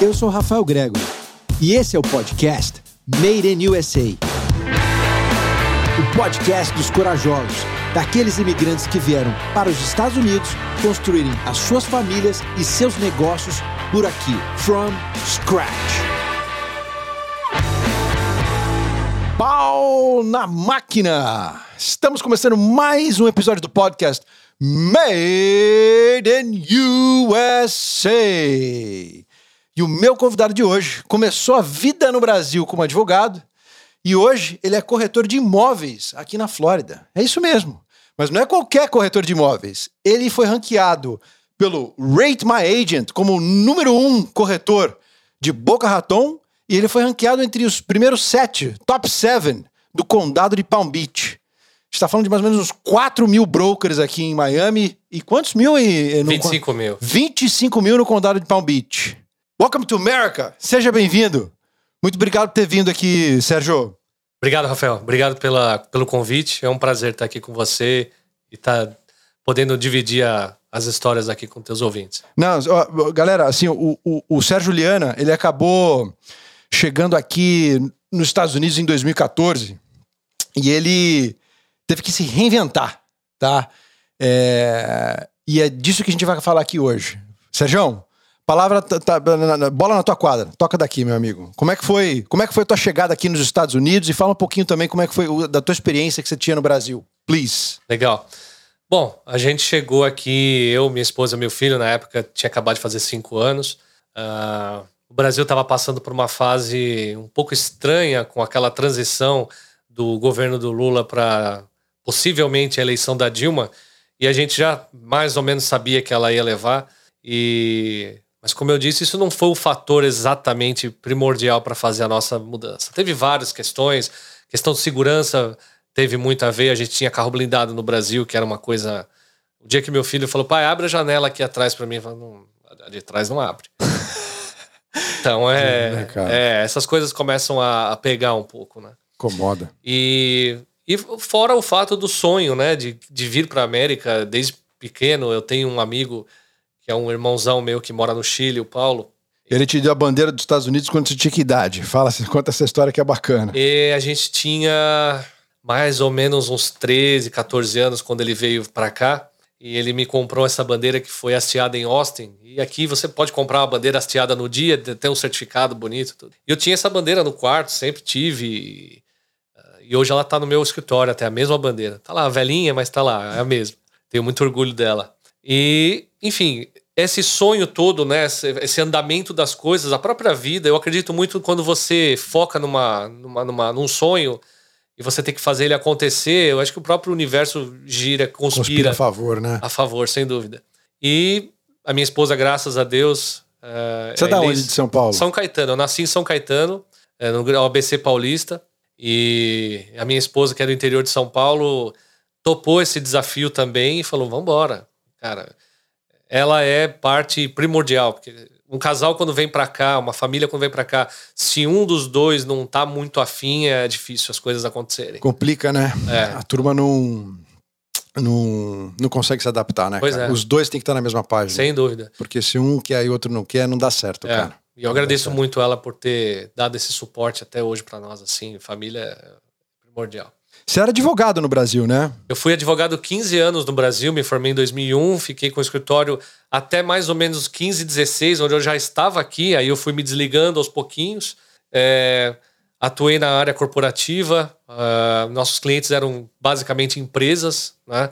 Eu sou Rafael Grego e esse é o podcast Made in USA. O podcast dos corajosos, daqueles imigrantes que vieram para os Estados Unidos construírem as suas famílias e seus negócios por aqui, from scratch. Pau na máquina! Estamos começando mais um episódio do podcast Made in USA. E o meu convidado de hoje começou a vida no Brasil como advogado e hoje ele é corretor de imóveis aqui na Flórida. É isso mesmo. Mas não é qualquer corretor de imóveis. Ele foi ranqueado pelo Rate My Agent como o número um corretor de Boca Raton e ele foi ranqueado entre os primeiros sete, top seven, do condado de Palm Beach está falando de mais ou menos uns 4 mil brokers aqui em Miami. E quantos mil? Em, no, 25 mil. 25 mil no condado de Palm Beach. Welcome to America! Seja bem-vindo. Muito obrigado por ter vindo aqui, Sérgio. Obrigado, Rafael. Obrigado pela, pelo convite. É um prazer estar aqui com você e estar tá podendo dividir a, as histórias aqui com teus ouvintes. Não, ó, galera, assim, o, o, o Sérgio Liana, ele acabou chegando aqui nos Estados Unidos em 2014 e ele teve que se reinventar, tá? É... E é disso que a gente vai falar aqui hoje. Sérgio, palavra, tá, tá, bola na tua quadra. Toca daqui, meu amigo. Como é que foi? Como é que foi a tua chegada aqui nos Estados Unidos e fala um pouquinho também como é que foi da tua experiência que você tinha no Brasil, please. Legal. Bom, a gente chegou aqui, eu, minha esposa, meu filho, na época tinha acabado de fazer cinco anos. Uh, o Brasil estava passando por uma fase um pouco estranha com aquela transição do governo do Lula para possivelmente a eleição da Dilma, e a gente já mais ou menos sabia que ela ia levar. E mas como eu disse, isso não foi o fator exatamente primordial para fazer a nossa mudança. Teve várias questões, questão de segurança teve muito a ver. A gente tinha carro blindado no Brasil, que era uma coisa. O dia que meu filho falou, pai, abre a janela aqui atrás para mim, eu falei, não, a de trás não abre. então é, né, é, essas coisas começam a, a pegar um pouco, né? Incomoda. E e fora o fato do sonho, né, de, de vir para a América desde pequeno. Eu tenho um amigo que é um irmãozão meu que mora no Chile, o Paulo. Ele te deu a bandeira dos Estados Unidos quando você tinha que idade? Fala, conta essa história que é bacana. E a gente tinha mais ou menos uns 13, 14 anos quando ele veio para cá. E ele me comprou essa bandeira que foi hasteada em Austin. E aqui você pode comprar uma bandeira hasteada no dia, tem um certificado bonito. Tudo. E eu tinha essa bandeira no quarto, sempre tive. E hoje ela tá no meu escritório, até a mesma bandeira. Tá lá, velhinha, mas tá lá, é a mesma. Tenho muito orgulho dela. E, enfim, esse sonho todo, né, esse andamento das coisas, a própria vida, eu acredito muito quando você foca numa, numa, numa, num sonho e você tem que fazer ele acontecer, eu acho que o próprio universo gira, conspira. Conspira a favor, né? A favor, sem dúvida. E a minha esposa, graças a Deus. Uh, você é da onde de São Paulo? São Caetano. Eu nasci em São Caetano, é, no ABC Paulista. E a minha esposa, que é do interior de São Paulo, topou esse desafio também e falou: vamos embora. Cara, ela é parte primordial, porque um casal quando vem para cá, uma família quando vem para cá, se um dos dois não tá muito afim, é difícil as coisas acontecerem. Complica, né? É. A turma não não, não consegue se adaptar, né? Pois cara? É. Os dois têm que estar na mesma página. Sem dúvida. Porque se um quer e outro não quer, não dá certo, é. cara. E eu agradeço muito ela por ter dado esse suporte até hoje para nós, assim, família é primordial. Você era advogado no Brasil, né? Eu fui advogado 15 anos no Brasil, me formei em 2001, fiquei com o escritório até mais ou menos 15, 16, onde eu já estava aqui, aí eu fui me desligando aos pouquinhos. É, atuei na área corporativa, uh, nossos clientes eram basicamente empresas, né?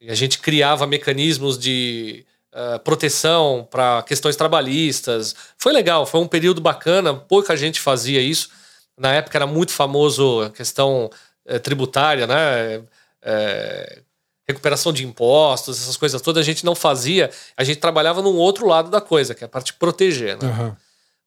E a gente criava mecanismos de uh, proteção para questões trabalhistas. Foi legal, foi um período bacana, pouca gente fazia isso. Na época era muito famoso a questão uh, tributária, né? Uh, recuperação de impostos, essas coisas todas a gente não fazia. A gente trabalhava num outro lado da coisa, que é a parte de proteger, né? Uhum.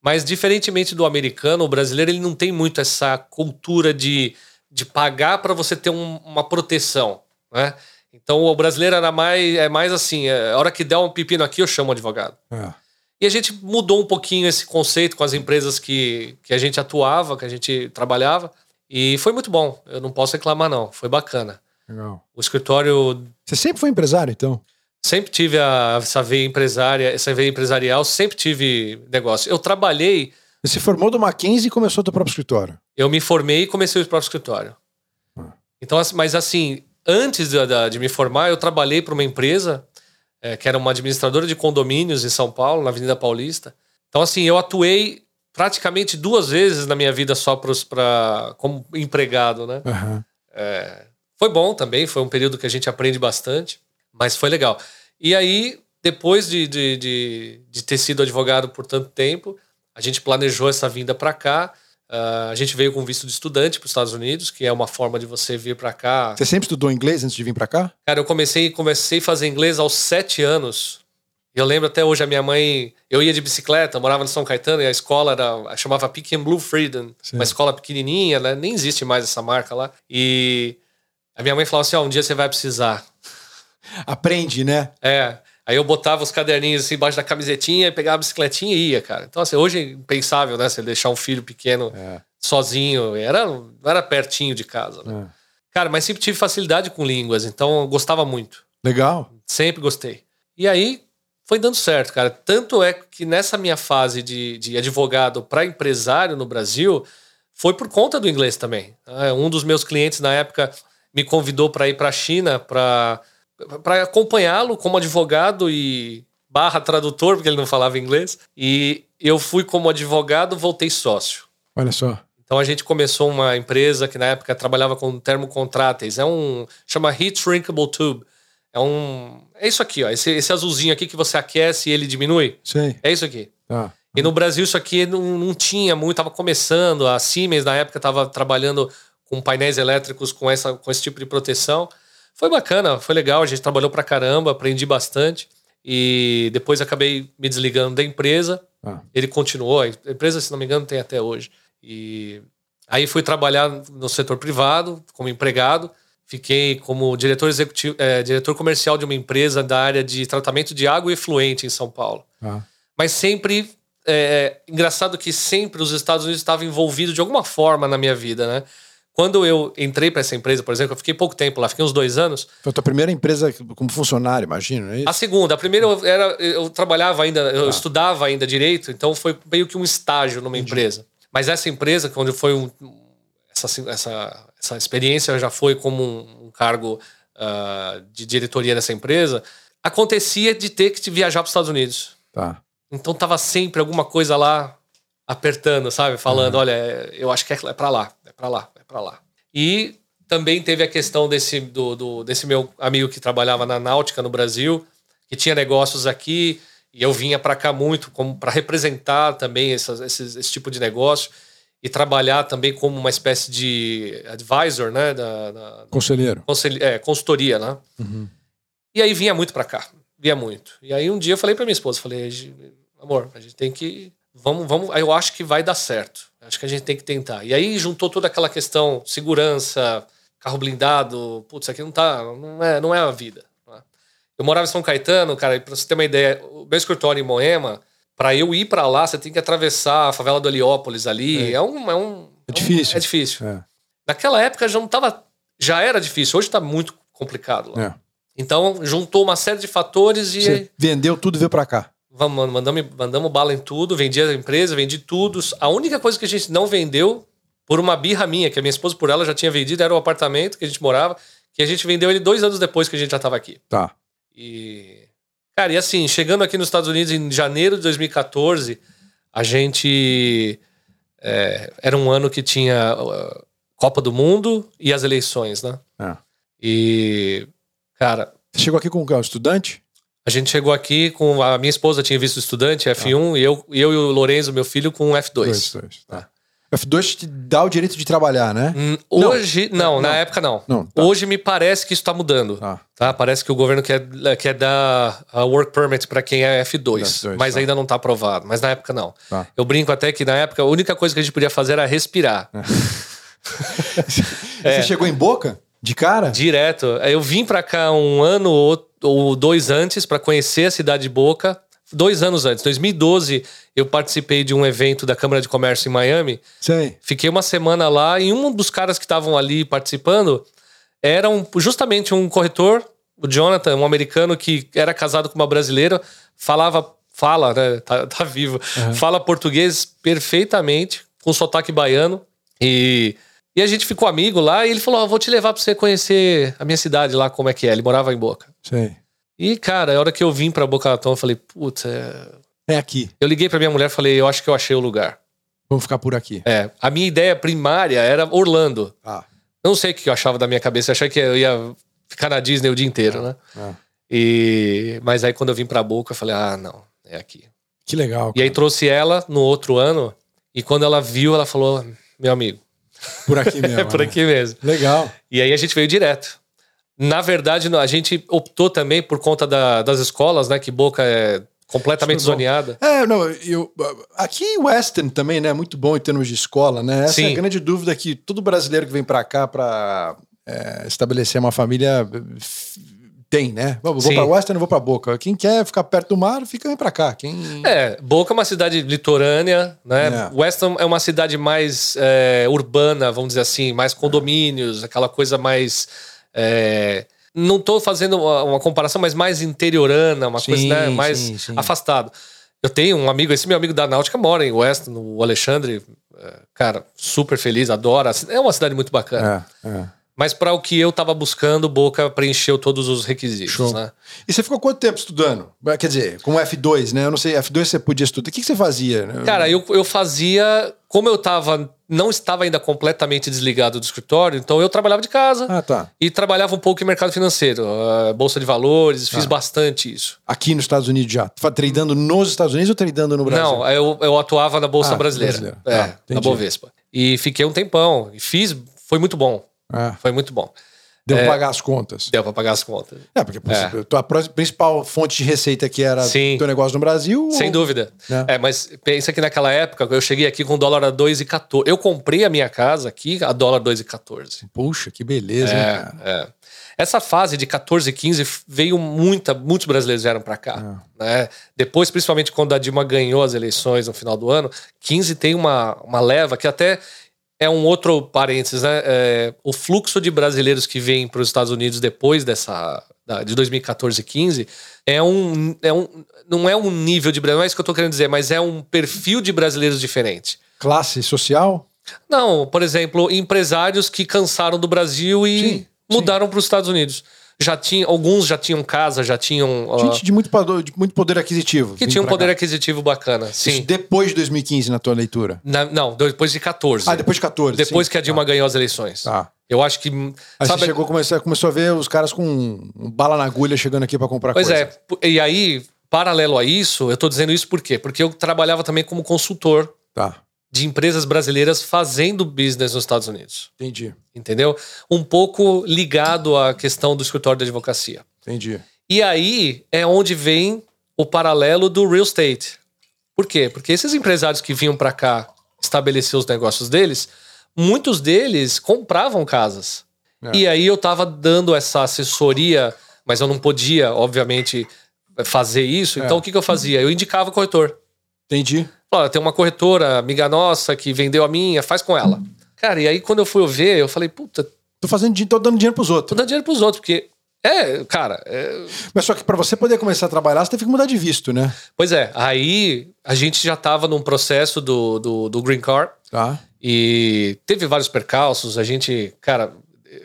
Mas diferentemente do americano, o brasileiro ele não tem muito essa cultura de, de pagar para você ter um, uma proteção, né? Então o brasileiro era mais, é mais assim: é, a hora que der um pepino aqui, eu chamo o advogado. É. E a gente mudou um pouquinho esse conceito com as empresas que, que a gente atuava, que a gente trabalhava. E foi muito bom. Eu não posso reclamar, não. Foi bacana. Legal. O escritório. Você sempre foi empresário, então? Sempre tive a, essa veia empresária, essa veia empresarial, sempre tive negócio. Eu trabalhei. Você se formou do Mackenzie e começou o teu próprio escritório. Eu me formei e comecei o próprio escritório. Ah. Então, mas assim, antes de, de, de me formar, eu trabalhei para uma empresa é, que era uma administradora de condomínios em São Paulo, na Avenida Paulista. Então, assim, eu atuei praticamente duas vezes na minha vida só para como empregado, né? Uhum. É, foi bom também, foi um período que a gente aprende bastante, mas foi legal. E aí, depois de, de, de, de ter sido advogado por tanto tempo, a gente planejou essa vinda para cá. Uh, a gente veio com visto de estudante para os Estados Unidos, que é uma forma de você vir para cá. Você sempre estudou inglês antes de vir para cá? Cara, eu comecei, comecei a fazer inglês aos sete anos. Eu lembro até hoje a minha mãe. Eu ia de bicicleta, morava no São Caetano e a escola era, chamava Pick and Blue Freedom, Sim. uma escola pequenininha, né? Nem existe mais essa marca lá. E a minha mãe falava assim: ó, oh, um dia você vai precisar. Aprende, né? É. Aí eu botava os caderninhos assim embaixo da camisetinha pegava a bicicletinha e ia, cara. Então, assim, hoje é impensável, né? Você deixar um filho pequeno é. sozinho. Era, era pertinho de casa, né? É. Cara, mas sempre tive facilidade com línguas, então eu gostava muito. Legal. Sempre gostei. E aí, foi dando certo, cara. Tanto é que nessa minha fase de, de advogado para empresário no Brasil, foi por conta do inglês também. É, um dos meus clientes na época me convidou para ir para a China para acompanhá-lo como advogado e barra tradutor, porque ele não falava inglês. E eu fui como advogado, voltei sócio. Olha só. Então a gente começou uma empresa que na época trabalhava com termocontráteis. É um. chama Heat Shrinkable Tube. É um. É isso aqui, ó. Esse, esse azulzinho aqui que você aquece e ele diminui. Sim. É isso aqui. Tá. E no Brasil isso aqui não, não tinha muito, tava começando. A Siemens na época estava trabalhando com painéis elétricos com, essa, com esse tipo de proteção. Foi bacana, foi legal, a gente trabalhou pra caramba, aprendi bastante. E depois acabei me desligando da empresa. Ah. Ele continuou, a empresa, se não me engano, tem até hoje. E aí fui trabalhar no setor privado, como empregado. Fiquei como diretor executivo, é, diretor comercial de uma empresa da área de tratamento de água efluente em São Paulo. Ah. Mas sempre é, engraçado que sempre os Estados Unidos estavam envolvidos de alguma forma na minha vida, né? Quando eu entrei para essa empresa, por exemplo, eu fiquei pouco tempo lá, fiquei uns dois anos. Foi a tua primeira empresa como funcionário, imagino, é isso? A segunda. A primeira eu, era, eu trabalhava ainda, eu ah. estudava ainda direito, então foi meio que um estágio numa Entendi. empresa. Mas essa empresa, onde foi um, essa, essa, essa experiência já foi como um, um cargo uh, de diretoria dessa empresa, acontecia de ter que viajar para os Estados Unidos. Tá. Então tava sempre alguma coisa lá apertando, sabe? Falando, uhum. olha, eu acho que é, é para lá, é para lá, é para lá. E também teve a questão desse, do, do, desse meu amigo que trabalhava na náutica no Brasil, que tinha negócios aqui, e eu vinha para cá muito para representar também essas, esses, esse tipo de negócio e trabalhar também como uma espécie de advisor, né? Da, da Conselheiro. Consel, é, consultoria, né? Uhum. E aí vinha muito para cá, vinha muito. E aí um dia eu falei para minha esposa, falei, amor, a gente tem que, vamos, vamos, eu acho que vai dar certo. Acho que a gente tem que tentar. E aí juntou toda aquela questão segurança, carro blindado, putz, isso aqui não tá, não é, não é a vida. Né? Eu morava em São Caetano, cara, para você ter uma ideia, o meu escritório em Moema para eu ir para lá, você tem que atravessar a favela do Heliópolis ali. É, é um, é um. É difícil. É, difícil. É. Naquela época já não tava. Já era difícil, hoje está muito complicado lá. É. Então, juntou uma série de fatores e. Você vendeu tudo e veio para cá. Vamos, mandamos, mandamos bala em tudo, vendi a empresa, vendi tudo. A única coisa que a gente não vendeu, por uma birra minha, que a minha esposa por ela já tinha vendido, era o apartamento que a gente morava, que a gente vendeu ele dois anos depois que a gente já estava aqui. Tá. E Cara, e assim, chegando aqui nos Estados Unidos em janeiro de 2014, a gente. É, era um ano que tinha uh, Copa do Mundo e as eleições, né? É. E. Cara. Você chegou aqui com o estudante? A gente chegou aqui com. A minha esposa tinha visto estudante, F1, ah. e eu, eu e o Lorenzo, meu filho, com F2. F2, tá. F2 te dá o direito de trabalhar, né? Hum, hoje, não, não, na época não. não tá. Hoje me parece que isso está mudando. Ah. Tá. Parece que o governo quer, quer dar a work permit para quem é F2, F2 mas tá. ainda não está aprovado. Mas na época não. Tá. Eu brinco até que na época a única coisa que a gente podia fazer era respirar. é. Você chegou em Boca? De cara? Direto. Eu vim para cá um ano ou dois antes para conhecer a cidade de Boca dois anos antes, 2012, eu participei de um evento da Câmara de Comércio em Miami. Sim. Fiquei uma semana lá e um dos caras que estavam ali participando era um, justamente um corretor O Jonathan, um americano que era casado com uma brasileira, falava, fala, né? Tá, tá vivo. Fala português perfeitamente, com sotaque baiano. E, e a gente ficou amigo lá e ele falou: "Ó, vou te levar pra você conhecer a minha cidade lá, como é que é. Ele morava em Boca. Sei. E, cara, a hora que eu vim pra Boca Raton, eu falei, putz, é... É aqui. eu liguei pra minha mulher e falei, eu acho que eu achei o lugar. Vamos ficar por aqui. É, a minha ideia primária era Orlando. Ah, não sei o que eu achava da minha cabeça, eu achei que eu ia ficar na Disney o dia inteiro, né? ah. E mas aí quando eu vim pra Boca, eu falei: "Ah, não, é aqui". Que legal. E aí trouxe ela no outro ano, e quando ela viu, ela falou: "Meu amigo, Por aqui mesmo. é por né? aqui mesmo". Legal. E aí a gente veio direto. Na verdade, a gente optou também por conta da- das escolas, né, que Boca é completamente bom. zoneada. É, não, eu. Aqui em Western também, né? Muito bom em termos de escola, né? Essa é Sim. a grande dúvida que todo brasileiro que vem pra cá pra é, estabelecer uma família tem, né? Vou, vou pra Western, vou pra Boca. Quem quer ficar perto do mar, fica vem pra cá. Quem. É, Boca é uma cidade litorânea, né? É. Weston é uma cidade mais é, urbana, vamos dizer assim, mais condomínios, aquela coisa mais. É, não tô fazendo uma, uma comparação, mas mais interiorana, uma Sim, coisa né, mais sim, sim. afastado. Eu tenho um amigo, esse meu amigo da Náutica mora em Weston, o Alexandre, é, cara, super feliz, adora. É uma cidade muito bacana. É, é. Mas para o que eu tava buscando, Boca preencheu todos os requisitos, Show. né? E você ficou quanto tempo estudando? Quer dizer, com F2, né? Eu não sei, F2 você podia estudar. O que, que você fazia? Cara, eu, eu fazia. Como eu tava. Não estava ainda completamente desligado do escritório, então eu trabalhava de casa Ah, tá. e trabalhava um pouco em mercado financeiro, ah, bolsa de valores, Ah. fiz bastante isso. Aqui nos Estados Unidos já. Tradando nos Estados Unidos ou tradando no Brasil? Não, eu, eu atuava na bolsa Ah, brasileira, brasileira. é, Ah, na. Bovespa. E fiquei um tempão, e fiz, foi muito bom, Ah, foi muito bom. deu É. pra pagar as contas. Deu pra pagar as contas. É, porque É. pro- principal fonte de receita que era Sim. teu negócio no Brasil. Sem ou- dúvida. É. É, mas pensa que naquela época eu cheguei aqui com dólar a 2,14. Eu comprei a minha casa aqui a dólar 2,14. Puxa, que beleza, hein, É, cara? é. Essa fase de 14 e 15 veio muita, muitos brasileiros vieram para cá. É. Né? Depois, principalmente quando a Dilma ganhou as eleições no final do ano, 15 tem uma, uma leva que até é um outro parênteses, né? É, o fluxo de brasileiros que vêm para os Estados Unidos depois dessa da- de 2014 e 15 é um, é um não é um nível de brasileiro, não é isso que eu tô querendo dizer, mas é um perfil de brasileiros diferente. Classe social? Não, por exemplo, empresários que cansaram do Brasil e Sim, mudaram para os Estados Unidos. Já tinha, alguns já tinham casa, já tinham. ó, Gente de muito, poder- de muito poder aquisitivo. que tinha um poder cá. aquisitivo bacana. Isso Sim. depois de 2015, na tua leitura. Na- não, depois de 14. Ah, depois de 14. Depois sim. que a Dilma ganhou as eleições. Tá. Eu acho que. Aí sabe, você chegou, começou, começou a ver os caras com um bala na agulha chegando aqui pra comprar Pois coisa. é. E aí, paralelo a isso, eu tô dizendo isso por quê? Porque eu trabalhava também como consultor Tá, de empresas brasileiras fazendo business nos Estados Unidos. entendi, Entendeu? Um pouco ligado à questão do escritório de advocacia. entendi. E aí é onde vem o paralelo do real estate. Por quê? Porque esses empresários que vinham para cá estabelecer os negócios deles, muitos deles compravam casas. É. E aí eu tava dando essa assessoria, mas eu não podia, obviamente, fazer isso. É. Então o que, que eu fazia? Eu indicava o corretor. Entendi. Olha, tem uma corretora, amiga nossa, que vendeu a minha, faz com ela. Cara, e aí quando eu fui ver, eu falei, puta, Tô fazendo, di- tô dando dinheiro pros tô outros. dando dinheiro pros outros, porque. É, cara, é, Mas só que pra você poder começar a trabalhar, você teve que mudar de visto, né? Pois é, aí a gente já estava num processo do, do, do Green Card Tá. e teve vários percalços. A gente, cara,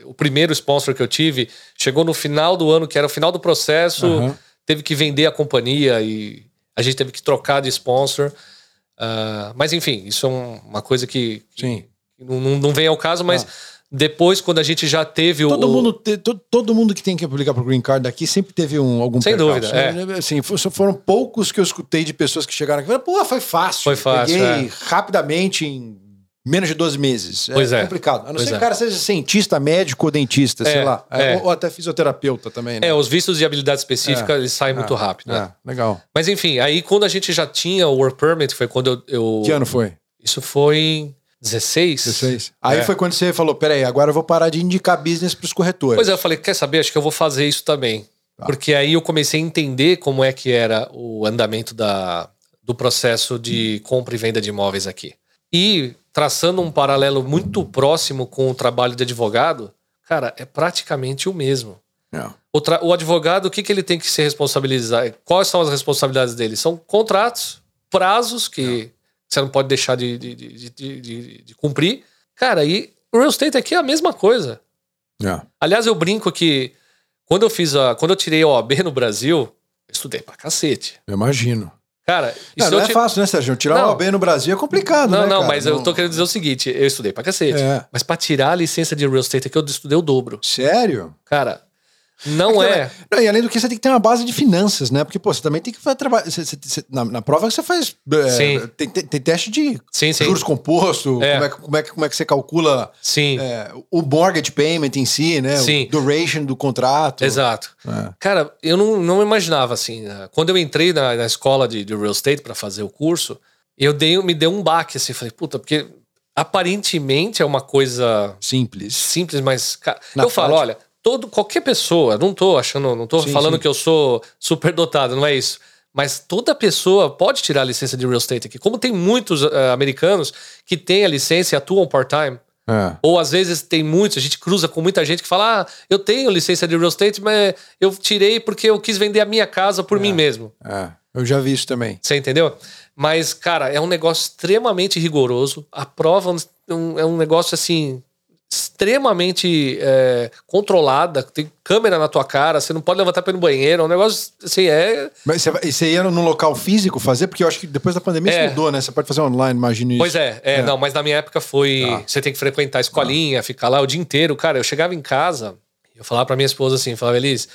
o primeiro sponsor que eu tive chegou no final do ano, que era o final do processo, Aham. teve que vender a companhia e a gente teve que trocar de sponsor. Ah, mas enfim, isso é um- uma coisa que, que não, não- vem ao caso, mas depois, quando a gente já teve o. Todo o- mundo, te- to- todo mundo que tem que aplicar pro Green Card aqui sempre teve um, algum Sem percalço. dúvida, é. Assim, fo- só foram poucos que eu escutei de pessoas que chegaram aqui e falaram, pô, foi fácil. Foi fácil, Peguei é. rapidamente em menos de 12 meses. Pois é. complicado. A não Pois ser que é. o cara seja cientista, médico ou dentista, sei É, lá. é. Ou, ou até fisioterapeuta também, né? É, os vistos de habilidade específica, É, eles saem muito É, rápido. né? é, legal. Mas enfim, aí quando a gente já tinha o Work Permit, foi quando eu. eu- Que ano foi? Isso foi em 16? 16. Aí É. foi quando você falou, peraí, agora eu vou parar de indicar business pros corretores. Pois é, eu falei, quer saber? Acho que eu vou fazer isso também. Tá. Porque aí eu comecei a entender como é que era o andamento da, do processo de compra e venda de imóveis aqui. E traçando um paralelo muito próximo com o trabalho de advogado, cara, é praticamente o mesmo. É. O, o advogado, o que, que ele tem que se responsabilizar? Quais são as responsabilidades dele? São contratos, prazos que você não pode deixar de, de, de, de- cumprir. Cara, e o real estate aqui é a mesma coisa. É. Aliás, eu brinco que quando eu fiz a. Quando eu tirei a OAB no Brasil, eu estudei pra cacete. Eu imagino. Cara, Não, não é ti- fácil, né, Sérgio? Tirar Não. uma OAB no Brasil é complicado, Não, né, não, cara? mas eu tô querendo dizer o seguinte: eu estudei pra cacete. É. Mas pra tirar a licença de real estate aqui, eu estudei o dobro. Sério? Cara, não é. Não, e além do que, você tem que ter uma base de finanças, né? Porque, pô, você também tem que você- na, na prova você faz. é, Sim. Tem, tem- tem teste de Sim, sim. juros composto, É. como, é, que- como, é, como é que você calcula Sim, é, o mortgage payment em si, né? Sim. O duration do contrato. exato. É. Cara, eu não, não imaginava assim. né? Quando eu entrei na, na escola de, de real estate pra fazer o curso, eu dei, me deu um baque assim. Falei, puta, porque aparentemente é uma coisa Simples. simples, mas cara, eu falo, prática. olha, todo qualquer pessoa, não tô achando, não tô Sim, falando sim. que eu sou superdotado, não é isso. Mas toda pessoa pode tirar a licença de real estate aqui. Como tem muitos eh, americanos que têm a licença e atuam part-time. É. Ou às vezes tem muitos, a gente cruza com muita gente que fala: Ah, eu tenho licença de real estate, mas eu tirei porque eu quis vender a minha casa por mim mesmo. É. Eu já vi isso também. Você entendeu? Mas, cara, é um negócio extremamente rigoroso. A prova é um, é um negócio assim. Extremamente é, controlada, tem câmera na tua cara, você não pode levantar pra ir no banheiro, é um negócio assim, é. Mas você, ia no local físico fazer? Porque eu acho que depois da pandemia É. isso mudou, né? Você pode fazer online, imagino isso. Pois é, é, não, mas na minha época foi. Tá. Você tem que frequentar a escolinha, ficar lá o dia inteiro. Cara, eu chegava em casa, eu falava pra minha esposa assim, falava, Elis,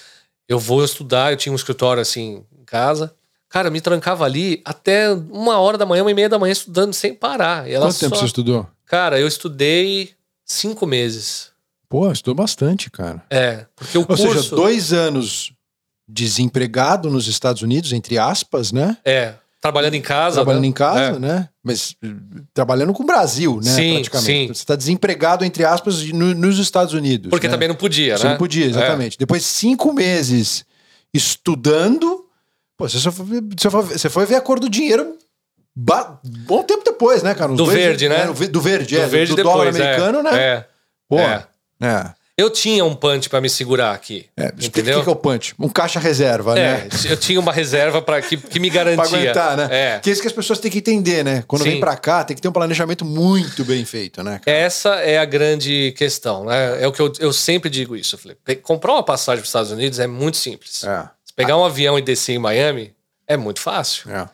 eu vou estudar, eu tinha um escritório assim em casa. Cara, eu me trancava ali até uma hora da manhã, uma e meia da manhã, estudando sem parar. E ela Quanto tempo só- você estudou? Cara, eu estudei cinco meses. Pô, estudou bastante, cara. É, porque o Ou curso. seja, dois anos desempregado nos Estados Unidos, entre aspas, né? É, trabalhando em casa. trabalhando né? em casa, É. né? Mas eh, trabalhando com o Brasil, né? Sim, praticamente. sim. Você está desempregado, entre aspas, no- nos Estados Unidos. Porque né? também não podia, Você né? não podia, exatamente. Depois cinco meses estudando, pô, você, só foi, você, foi, você foi ver a cor do dinheiro ba- bom tempo depois, né, cara? Uns Do dois- verde, né? é, ve- do verde, Do é. verde do depois, dólar é. americano, né? É. Pô, é. é. Eu tinha um punch pra me segurar aqui. É, entendeu? O que é o punch? Um caixa reserva, É, né? eu tinha uma reserva para que, que me garantia. Pra aguentar, né? É. Que é isso que as pessoas têm que entender, né? Quando Sim. vem pra cá, tem que ter um planejamento muito bem feito, né? cara? Essa é a grande questão, né? É o que eu, eu sempre digo isso. Eu falei, pe- comprar uma passagem para os Estados Unidos é muito simples. É, Se pegar um avião e descer em Miami é muito fácil. é.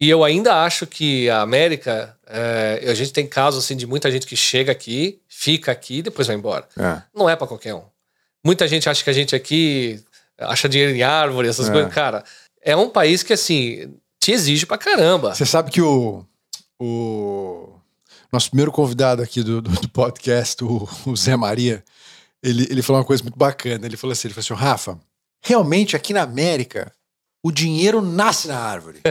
E eu ainda acho que a América, é, a gente tem casos assim de muita gente que chega aqui, fica aqui e depois vai embora. é. Não é para qualquer um. Muita gente acha que a gente aqui acha dinheiro em árvore, essas É. coisas. Cara, é um país que assim te exige pra caramba. Você sabe que o, o nosso primeiro convidado aqui do, do, do podcast, o, o Zé Maria, ele, ele falou uma coisa muito bacana. Ele falou assim: ele falou assim, Rafa, realmente aqui na América o dinheiro nasce na árvore.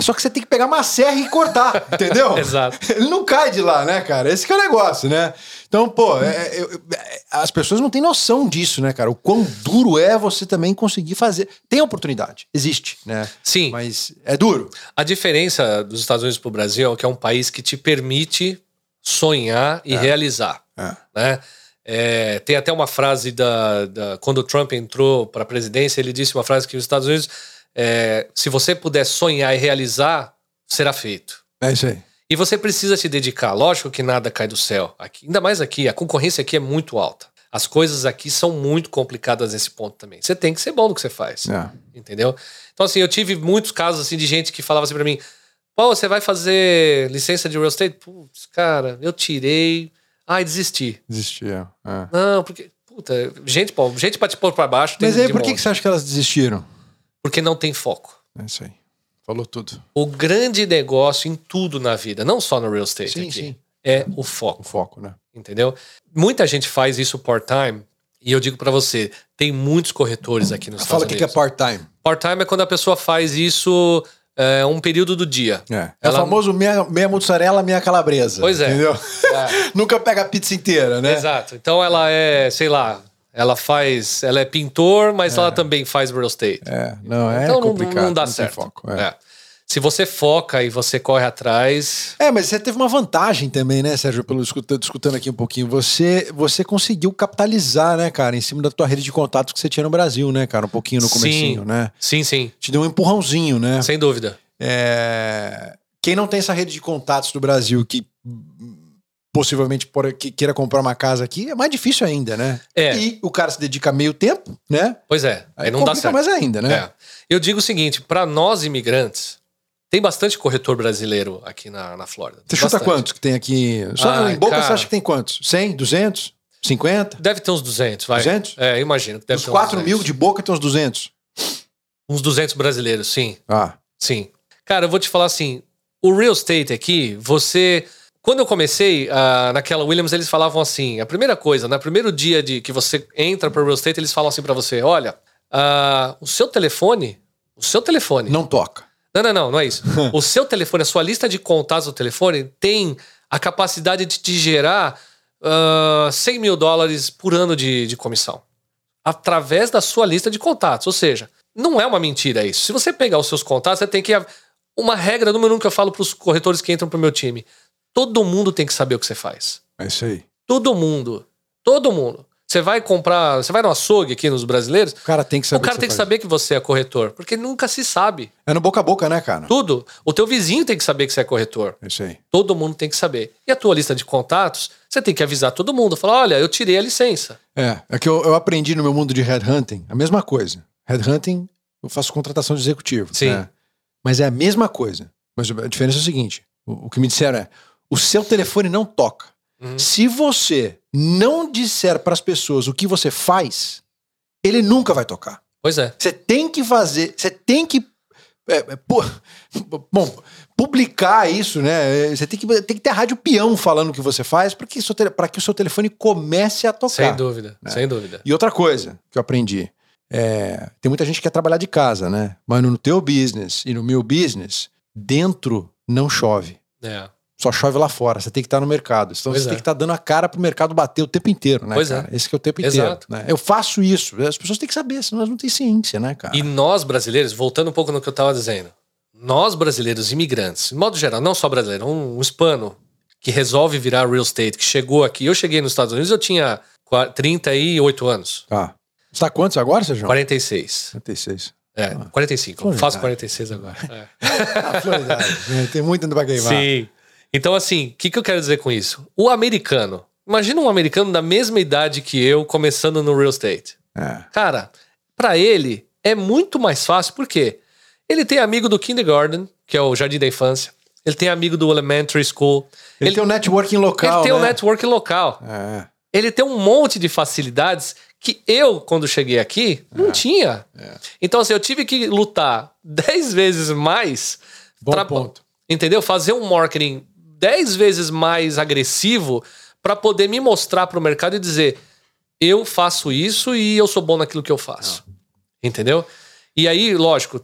Só que você tem que pegar uma serra e cortar, entendeu? Exato. Ele não cai de lá, né, cara? Esse que é o negócio, né? Então, pô, é- é- eu- é- as pessoas não têm noção disso, né, cara? O quão duro é você também conseguir fazer. Tem oportunidade, existe, né? Sim. Mas é duro. A diferença dos Estados Unidos para o Brasil é que é um país que te permite sonhar e realizar. É. Né? É, tem até uma frase da, da- quando o Trump entrou para a presidência, ele disse uma frase que os Estados Unidos, é, se você puder sonhar e realizar, será feito. É isso aí. E você precisa se dedicar. Lógico que nada cai do céu. Aqui, ainda mais aqui, a concorrência aqui é muito alta. As coisas aqui são muito complicadas nesse ponto também. Você tem que ser bom no que você faz. É. Entendeu? Então, assim, eu tive muitos casos assim de gente que falava assim pra mim: pô, você vai fazer licença de real estate? Putz, cara, eu tirei. Ai, desisti. Desistia. É. Não, porque. Puta, gente, pô, gente pra te pôr pra baixo. Mas aí, por que, que você acha que elas desistiram? Porque não tem foco. É isso aí. Falou tudo. O grande negócio em tudo na vida, não só no real estate Sim, aqui, sim. é o O foco. foco, né? Entendeu? Muita gente faz isso part-time. E eu digo pra você, tem muitos corretores aqui nos Fala o Estados que, que é part-time. Part-time é quando a pessoa faz isso é, um período do dia. É. É Ela- o famoso meia, meia mussarela, meia calabresa. Pois é. Entendeu? É. Nunca pega a pizza inteira, né? Exato. Então ela é, sei lá, ela faz. Ela é pintor, mas ela também faz real estate. É, não, é então não, complicado. não dá tem certo. foco. É. É. Se você foca e você corre atrás. É, mas você teve uma vantagem também, né, Sérgio? Pelo escutando, escutando aqui um pouquinho. Você, você conseguiu capitalizar, né, cara, em cima da tua rede de contatos que você tinha no Brasil, né, cara? Um pouquinho no comecinho, sim, né? Sim, sim. Te deu um empurrãozinho, né? Sem dúvida. É... Quem não tem essa rede de contatos do Brasil que possivelmente por, que queira comprar uma casa aqui, é mais difícil ainda, né? É. E o cara se dedica meio tempo, né? Pois é. Aí, Aí não dá certo. mais ainda, né? É. Eu digo o seguinte: para nós imigrantes, tem bastante corretor brasileiro aqui na, na Flórida. Você chuta Bastante. quantos que tem aqui? Só Ah, em boca cara. você acha que tem quantos? 100, 200, 50? Deve ter uns 200, vai. 200? É, eu imagino que deve Os ter uns 4 200. mil de boca tem uns 200. Uns 200 brasileiros, sim. Ah, Sim. Cara, eu vou te falar assim: o real estate aqui, você. Quando eu comecei ah, naquela Williams, eles falavam assim: a primeira coisa, no primeiro dia de que você entra para real estate, eles falam assim para você: olha, ah, o seu telefone, o seu telefone. não toca. Não, não, não, não é isso. o seu telefone, a sua lista de contatos do telefone tem a capacidade de te gerar ah, 100 mil dólares por ano de, de comissão. Através da sua lista de contatos. Ou seja, não é uma mentira isso. Se você pegar os seus contatos, você tem que. Uma regra número um que eu falo para os corretores que entram para o meu time: todo mundo tem que saber o que você faz. É isso aí. Todo mundo. Todo mundo. Você vai comprar. Você vai no açougue aqui nos brasileiros. O cara tem que saber o cara que tem que faz. saber que você é corretor. Porque nunca se sabe. É no boca a boca, né, cara? Tudo. O teu vizinho tem que saber que você é corretor. É isso aí. Todo mundo tem que saber. E a tua lista de contatos, você tem que avisar todo mundo. Falar, olha, eu tirei a licença. É, é que eu, eu aprendi no meu mundo de headhunting a mesma coisa. Headhunting, eu faço contratação de executivo. Sim. né? Mas é a mesma coisa. Mas a diferença é o seguinte: o, o que me disseram é: o seu telefone não toca. Uhum. Se você não disser para as pessoas o que você faz, ele nunca vai tocar. Pois é. Você tem que fazer, você tem que. é, é, pô, bom, publicar isso, né? É, Você tem que, tem que ter a rádio peão falando o que você faz para que, para que o seu telefone comece a tocar. Sem dúvida. né? Sem dúvida. E outra coisa que eu aprendi. é, tem muita gente que quer trabalhar de casa, né? Mas no teu business e no meu business, dentro não chove. É. Só chove lá fora. Você tem que estar no mercado. Então Pois você é. tem que estar dando a cara pro mercado bater o tempo inteiro, né? Pois é. cara? Esse que é o tempo Exato. inteiro. né? Eu faço isso. As pessoas têm que saber, senão elas não têm ciência, né, cara? E nós brasileiros, voltando um pouco no que eu estava dizendo, nós brasileiros imigrantes, de modo geral, não só brasileiro, um, um hispano que resolve virar real estate, que chegou aqui. Eu cheguei nos Estados Unidos, eu tinha qua- 38 anos. Tá. Você tá quantos agora, Sérgio? 46. 46. É, 45. Floridade. Faço 46 agora. É. Ah, né? Tem muito ainda pra queimar. Sim. Então, assim, o que, que eu quero dizer com isso? O americano. Imagina um americano da mesma idade que eu, começando no real estate. É. Cara, pra ele é muito mais fácil, por quê? Ele tem amigo do kindergarten, que é o jardim da infância. Ele tem amigo do elementary school. Ele, Ele, tem um networking local. ele tem um né? network local. É. Ele tem um monte de facilidades que eu, quando cheguei aqui, É. não tinha. Então, assim, eu tive que lutar 10 vezes mais Bom pra- ponto. Entendeu? Fazer um marketing 10 vezes mais agressivo para poder me mostrar para o mercado e dizer: eu faço isso e eu sou bom naquilo que eu faço. Entendeu? E aí, lógico,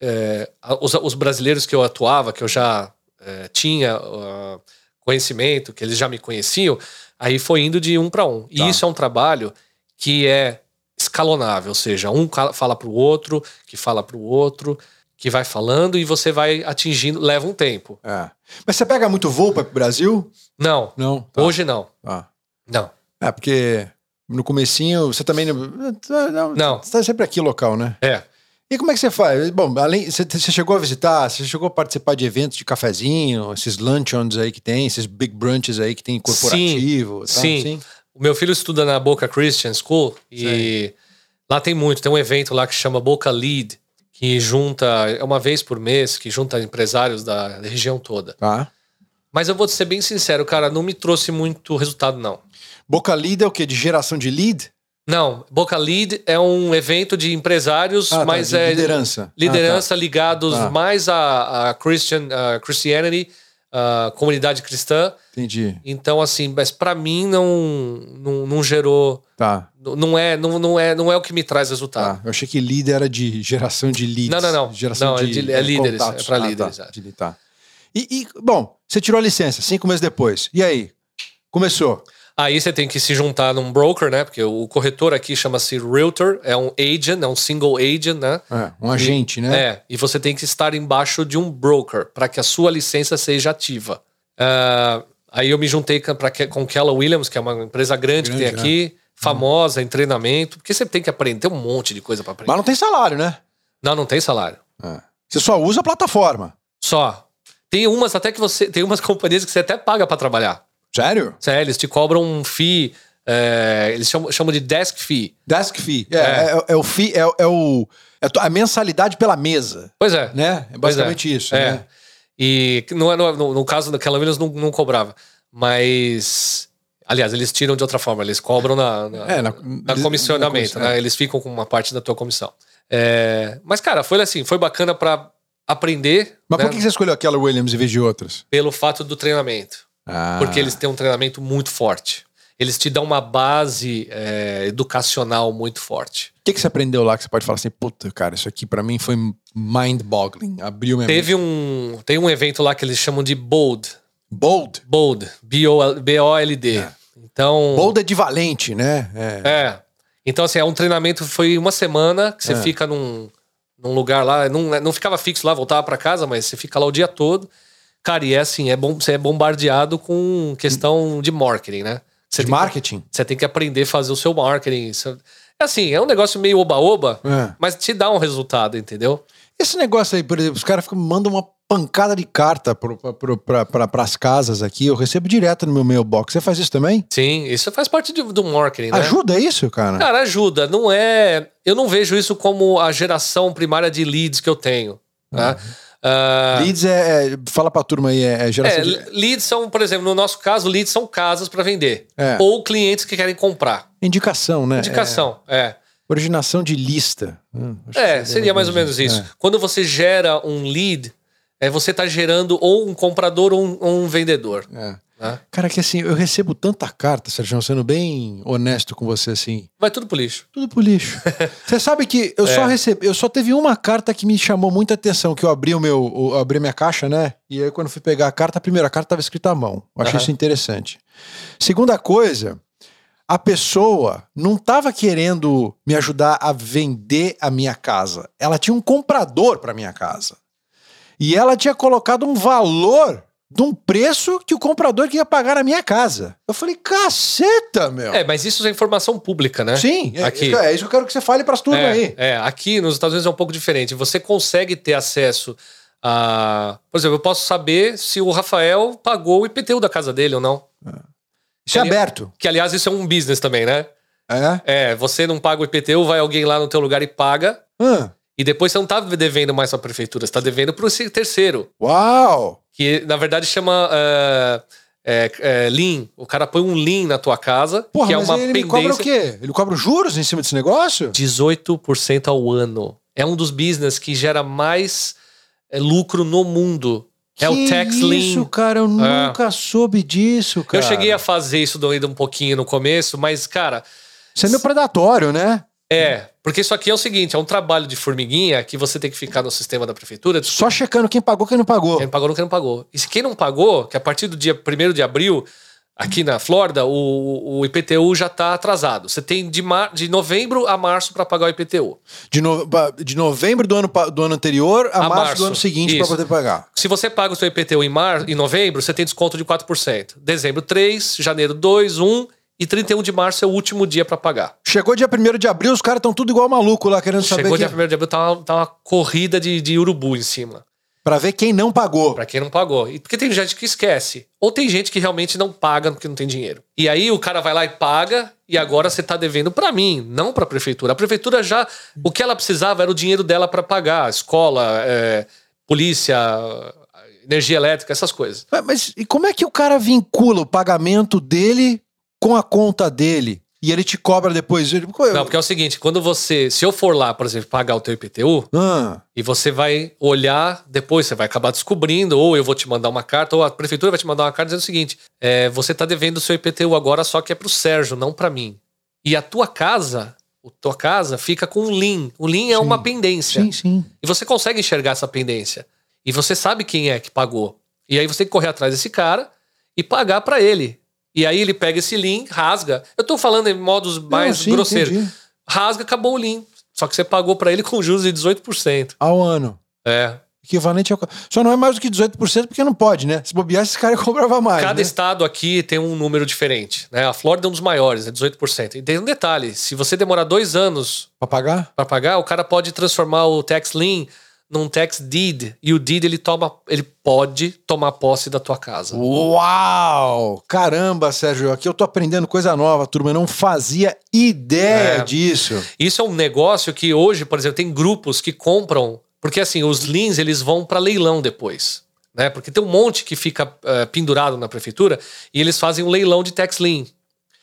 é, os, os brasileiros que eu atuava, que eu já é, tinha ah, conhecimento, que eles já me conheciam, aí foi indo de um para um. E Tá. isso é um trabalho que é escalonável, ou seja, um fala para o outro, que fala para o outro, que vai falando e você vai atingindo, leva um tempo. É. Mas você pega muito voo para o Brasil? Não, Não. Tá. hoje não. Tá. Não. É, porque no comecinho você também... Não. Não. Você tá sempre aqui local, né? É. E como é que você faz? Bom, além... Você, você chegou a visitar, você chegou a participar de eventos de cafezinho, esses luncheons aí que tem, esses big brunches aí que tem corporativo. tá? sim. O meu filho estuda na Boca Christian School e lá tem muito. Tem um evento lá que chama Boca Lead, que junta, é uma vez por mês, que junta empresários da região toda. Tá. Mas eu vou ser bem sincero, cara, não me trouxe muito resultado, não. Boca Lead é o quê? De geração de lead? Não, Boca Lead é um evento de empresários, Ah, tá, mas de é liderança. liderança ligados Tá. mais à, à Christian, à Christianity, à comunidade cristã. Ah, entendi. Então, assim, mas pra mim não, não, não gerou. Tá. Não é, não, não, é, não é o que me traz resultado. Tá. Eu achei que lead era de geração de leads. Não, não, não. Geração Não, é de, de- é líderes, contatos. é pra Ah, líderes, Tá. é. Tá. E, e, bom, você tirou a licença cinco meses depois. E aí? Começou. Aí você tem que se juntar num broker, né? Porque o corretor aqui chama-se realtor, é um agent, é um single agent, né? É, um agente, né? É, e você tem que estar embaixo de um broker para que a sua licença seja ativa. Uh, aí eu me juntei com, pra, com Keller Williams, que é uma empresa grande, grande que tem aqui, é. famosa em treinamento, porque você tem que aprender, tem um monte de coisa para aprender. Mas não tem salário, né? Não, não tem salário. É. Você só usa a plataforma. Só. Tem umas até que você. Tem umas companhias que você até paga para trabalhar. Sério? Sério, eles te cobram um fee. É, eles chamam, chamam de desk fee. Desk fee. É, é. é, é o fee, é, é, o, é a mensalidade pela mesa. Pois é. Né? É basicamente isso. Né? E no, no, no caso daquela Williams não, não cobrava. Mas. Aliás, eles tiram de outra forma, eles cobram na, na, é, na, na comissionamento, na né? Eles ficam com uma parte da tua comissão. Mas, cara, foi assim, foi bacana para aprender. Mas né? por que você escolheu aquela Williams em vez de outras? Pelo fato do treinamento. Ah. Porque eles têm um treinamento muito forte. Eles te dão uma base é, educacional muito forte. O que, que você aprendeu lá que você pode falar assim, puta, cara, isso aqui para mim foi mind-boggling, abriu minha Teve um, tem um evento lá que eles chamam de Bold. Bold? Bold, B-O-L-D. É. Então... Bold é de valente, né? É. é. Então, assim, é um treinamento, foi uma semana que você é. fica num, num lugar lá, não, não ficava fixo lá, voltava para casa, mas você fica lá o dia todo. Cara, e é assim, é bom, você é bombardeado com questão de marketing, né? Você de marketing? Que, você tem que aprender a fazer o seu marketing. É assim, é um negócio meio oba-oba, é. mas te dá um resultado, entendeu? Esse negócio aí, por exemplo, os caras mandam uma pancada de carta para as casas aqui. Eu recebo direto no meu mailbox. Você faz isso também? Sim, isso faz parte de, do marketing, né? Ajuda isso, cara? Cara, ajuda. Não é. Eu não vejo isso como a geração primária de leads que eu tenho. Né? Uh, leads é, é, Fala pra turma aí, é, é geração. É, de... Leads são, por exemplo, no nosso caso, leads são casas para vender. É. Ou clientes que querem comprar. Indicação, né? Indicação, é. é. Originação de lista. Hum, é, seria mais ou menos isso. É. Quando você gera um lead, é você tá gerando ou um comprador ou um, ou um vendedor. É. Né? Cara, que assim, eu recebo tanta carta, Sérgio, sendo bem honesto com você, assim. Vai tudo pro lixo. Tudo pro lixo. você sabe que eu é. só recebi, eu só teve uma carta que me chamou muita atenção, que eu abri o meu, eu abri minha caixa, né? E aí quando fui pegar a carta, a primeira carta tava escrita à mão. Eu achei uhum. isso interessante. Segunda coisa, a pessoa não estava querendo me ajudar a vender a minha casa. Ela tinha um comprador para minha casa. E ela tinha colocado um valor de um preço que o comprador queria pagar na minha casa. Eu falei, caceta, meu. É, mas isso é informação pública, né? Sim, é, aqui. é isso que eu quero que você fale para as turmas é, aí. É, aqui nos Estados Unidos é um pouco diferente. Você consegue ter acesso a. Por exemplo, eu posso saber se o Rafael pagou o IPTU da casa dele ou não. É. Isso é aberto. Que, aliás, isso é um business também, né? É? É, você não paga o IPTU, vai alguém lá no teu lugar e paga. Ah. E depois você não tá devendo mais pra prefeitura, você tá devendo pro terceiro. Uau! Que na verdade chama uh, é, é, Lean. O cara põe um Lean na tua casa, Porra, que é uma ele pendência. cobra o quê? Ele cobra juros em cima desse negócio? 18% ao ano. É um dos business que gera mais é, lucro no mundo. Que é o tax isso, lean. Isso, cara, eu é. nunca soube disso, cara. Eu cheguei a fazer isso doido um pouquinho no começo, mas, cara. Isso é meio predatório, né? É, porque isso aqui é o seguinte: é um trabalho de formiguinha que você tem que ficar no sistema da prefeitura. Só checando quem pagou quem não pagou. Quem pagou quem não pagou. E se quem não pagou, que a partir do dia 1 de abril, aqui na Flórida, o, o IPTU já está atrasado. Você tem de, mar, de novembro a março para pagar o IPTU. De, no, de novembro do ano, do ano anterior a, a março, março, do ano seguinte para poder pagar. Se você paga o seu IPTU em, mar, em novembro, você tem desconto de 4%. Dezembro 3, janeiro 2, 1 e 31 de março é o último dia para pagar. Chegou dia 1 de abril, os caras estão tudo igual maluco lá, querendo saber. Chegou dia 1 de abril, tá uma, tá uma corrida de, de urubu em cima. Para ver quem não pagou. Para quem não pagou. E porque tem gente que esquece. Ou tem gente que realmente não paga porque não tem dinheiro. E aí o cara vai lá e paga, e agora você tá devendo para mim, não para a prefeitura. A prefeitura já. O que ela precisava era o dinheiro dela para pagar escola, é, polícia, energia elétrica, essas coisas. Mas, mas e como é que o cara vincula o pagamento dele com a conta dele e ele te cobra depois. Não, porque é o seguinte, quando você. Se eu for lá, por exemplo, pagar o teu IPTU, ah. e você vai olhar, depois você vai acabar descobrindo, ou eu vou te mandar uma carta, ou a prefeitura vai te mandar uma carta dizendo o seguinte: é, você tá devendo o seu IPTU agora, só que é pro Sérgio, não para mim. E a tua casa, a tua casa fica com um LIN. O LIN é uma pendência. Sim, sim. E você consegue enxergar essa pendência. E você sabe quem é que pagou. E aí você tem que correr atrás desse cara e pagar para ele. E aí ele pega esse lien, rasga. Eu tô falando em modos mais sim, grosseiros. entendi. Rasga, acabou o lien. Só que você pagou pra ele com juros de 18%. Ao ano. É. Equivalente ao. Só não é mais do que 18% porque não pode, né? Se bobear, esse cara cobrava mais. Cada né? estado aqui tem um número diferente. Né? A Flórida é um dos maiores, é 18%. E tem um detalhe: se você demorar dois anos Pra pagar? para pagar, o cara pode transformar o tax lien num tax deed. E o deed ele toma, ele pode tomar posse da tua casa. Uau! Caramba, Sérgio, aqui eu tô aprendendo coisa nova, turma. Eu não fazia ideia É. disso. Isso é um negócio que hoje, por exemplo, tem grupos que compram, porque assim, os liens eles vão para leilão depois. Né? Porque tem um monte que fica eh, pendurado na prefeitura e eles fazem um leilão de tax lien.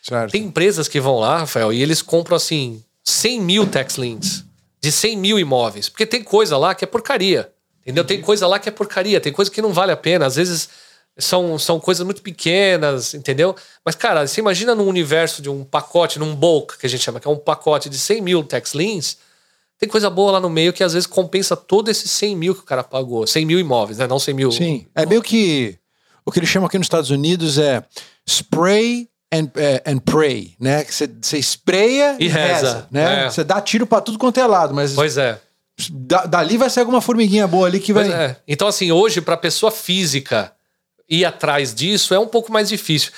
Certo. Tem empresas que vão lá, Rafael, e eles compram assim 100 mil tax liens de 100 mil imóveis. Porque tem coisa lá que é porcaria. Entendeu? Tem coisa lá que é porcaria, tem coisa que não vale a pena. Às vezes são, são coisas muito pequenas, entendeu? Mas, cara, você imagina num universo de um pacote, num bulk, que a gente chama, que é um pacote de 100 mil tax liens, tem coisa boa lá no meio que às vezes compensa todo esses 100 mil que o cara pagou. 100 mil imóveis, né? Não 100 mil. Sim. É meio que. O que eles chamam aqui nos Estados Unidos é spray and, eh, and pray, né? Você, espreia e, E reza, reza, né? é. Você dá tiro pra tudo quanto é lado, mas Pois é. da- dali vai ser alguma formiguinha boa ali que vai. É. Então, assim, hoje, para pessoa física ir atrás disso é um pouco mais difícil.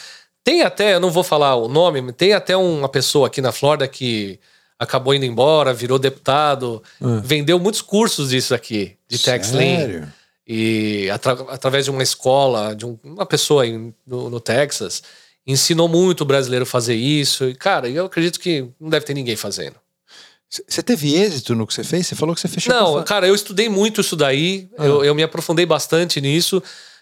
Tem até, eu não vou falar o nome, tem até uma pessoa aqui na Flórida que acabou indo embora, virou deputado, vendeu muitos cursos disso aqui, de tax lien. E atra- através de uma escola, de um- uma pessoa aí no, no Texas, ensinou muito o brasileiro a fazer isso. E, cara, eu acredito que não deve ter ninguém fazendo. Você teve êxito no que você fez? Você falou que você fechou Não, cara, eu estudei muito isso daí, eu, eu me aprofundei bastante nisso.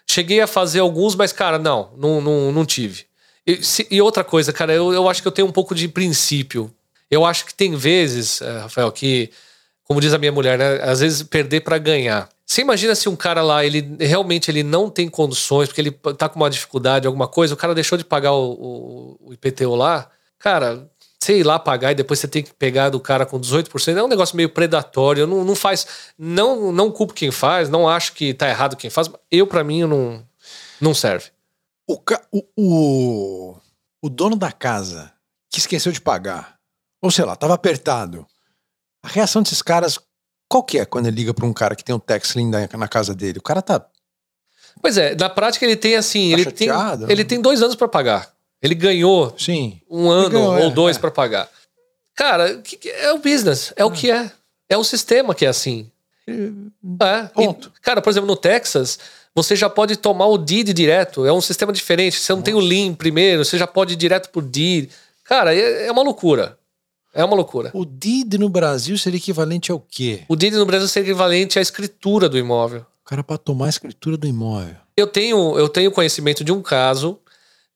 Cheguei a fazer alguns, mas, cara, não, não, não, não tive. E, se- e outra coisa, cara, eu, eu acho que eu tenho um pouco de princípio. Eu acho que tem vezes, eh, Rafael, que, como diz a minha mulher, né? Às vezes perder pra ganhar. Você imagina se um cara lá, ele realmente ele não tem condições, porque ele tá com uma dificuldade, alguma coisa, o cara deixou de pagar o, o, o IPTU lá, cara, sei lá pagar e depois você tem que pegar do cara com 18%, é um negócio meio predatório, não, não faz, não, não culpo quem faz, não acho que tá errado quem faz, eu pra mim não, não serve. O, o, o dono da casa que esqueceu de pagar, ou sei lá, tava apertado. A reação desses caras, qual que é quando ele liga pra um cara que tem um tax lien na, casa dele? O cara tá. Pois é, na prática ele tem assim, Tá ele, tem, chateado? ele tem dois anos pra pagar, ele ganhou Sim. um ano ganhou, ou é, dois é. pra pagar. Cara, é o business, é o que é. É o sistema que é assim. É. Ponto. E, cara, por exemplo, no Texas, você já pode tomar o deed direto. É um sistema diferente. Você não tem o lien primeiro, você já pode ir direto pro deed. Cara, é, é uma loucura. É uma loucura. O DID no Brasil seria equivalente ao quê? O deed no Brasil seria equivalente à escritura do imóvel. O cara pra tomar a escritura do imóvel. Eu tenho, eu tenho conhecimento de um caso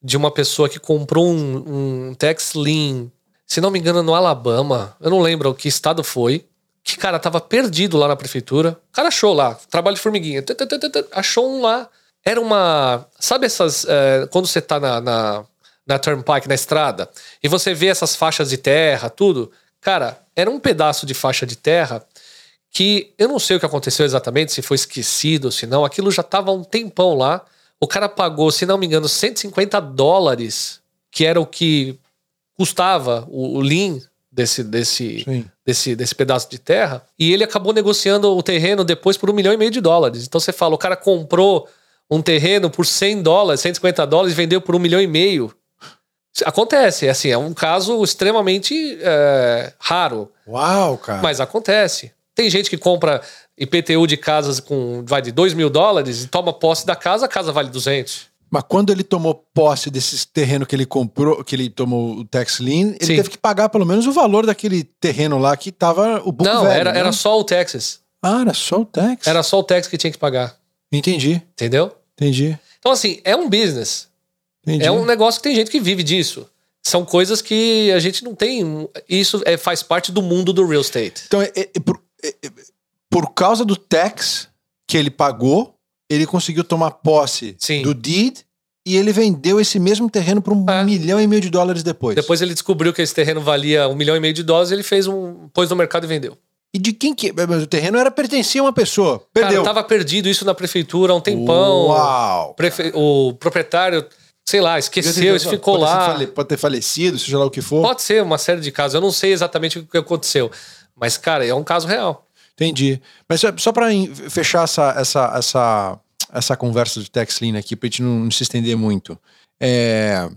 de uma pessoa que comprou um, um tax lien, se não me engano, no Alabama. Eu não lembro que estado foi. Que, cara, tava perdido lá na prefeitura. O cara achou lá, trabalho de formiguinha. Achou um lá. Era uma. Sabe essas. eh, quando você tá na, na, na Turnpike, na estrada, e você vê essas faixas de terra, tudo. Cara, era um pedaço de faixa de terra que eu não sei o que aconteceu exatamente, se foi esquecido, se não. Aquilo já tava há um tempão lá. O cara pagou, se não me engano, 150 dólares, que era o que custava o, o lien desse, desse, Sim. desse, desse pedaço de terra. E ele acabou negociando o terreno depois por um milhão e meio de dólares. Então você fala, o cara comprou um terreno por 100 dólares, 150 dólares e vendeu por um milhão e meio. Acontece, é assim, é um caso extremamente é, raro. Uau, cara. Mas acontece. Tem gente que compra IPTU de casas com vai de 2 mil dólares e toma posse da casa, a casa vale 200. Mas quando ele tomou posse desses terreno que ele comprou, que ele tomou o tax lien, ele Sim. teve que pagar pelo menos o valor daquele terreno lá que tava o book Não, velho, era, né? era só o Texas. Ah, era só o tax. Era só o tax que tinha que pagar. Entendi, Entendeu? entendi, Então, assim, é um business. Entendi. É um negócio que tem gente que vive disso. São coisas que a gente não tem. Isso é, faz parte do mundo do real estate. Então, é- é- é por, é- é- por causa do tax que ele pagou, ele conseguiu tomar posse Sim. do deed e ele vendeu esse mesmo terreno por um milhão e meio de dólares depois. Depois ele descobriu que esse terreno valia um milhão e meio de dólares, ele fez um. pôs no mercado e vendeu. E de quem que. Mas o terreno era pertencia a uma pessoa. Cara, Perdeu. tava perdido isso na prefeitura há um tempão. Uau! Prefe- O proprietário sei lá, esqueceu, isso ficou pode lá. fale- Pode ter falecido, seja lá o que for. Pode ser uma série de casos. Eu não sei exatamente o que aconteceu. Mas, cara, é um caso real. Entendi. Mas só, só para fechar essa, essa, essa, essa conversa de tax lien aqui, pra gente não, não se estender muito. É,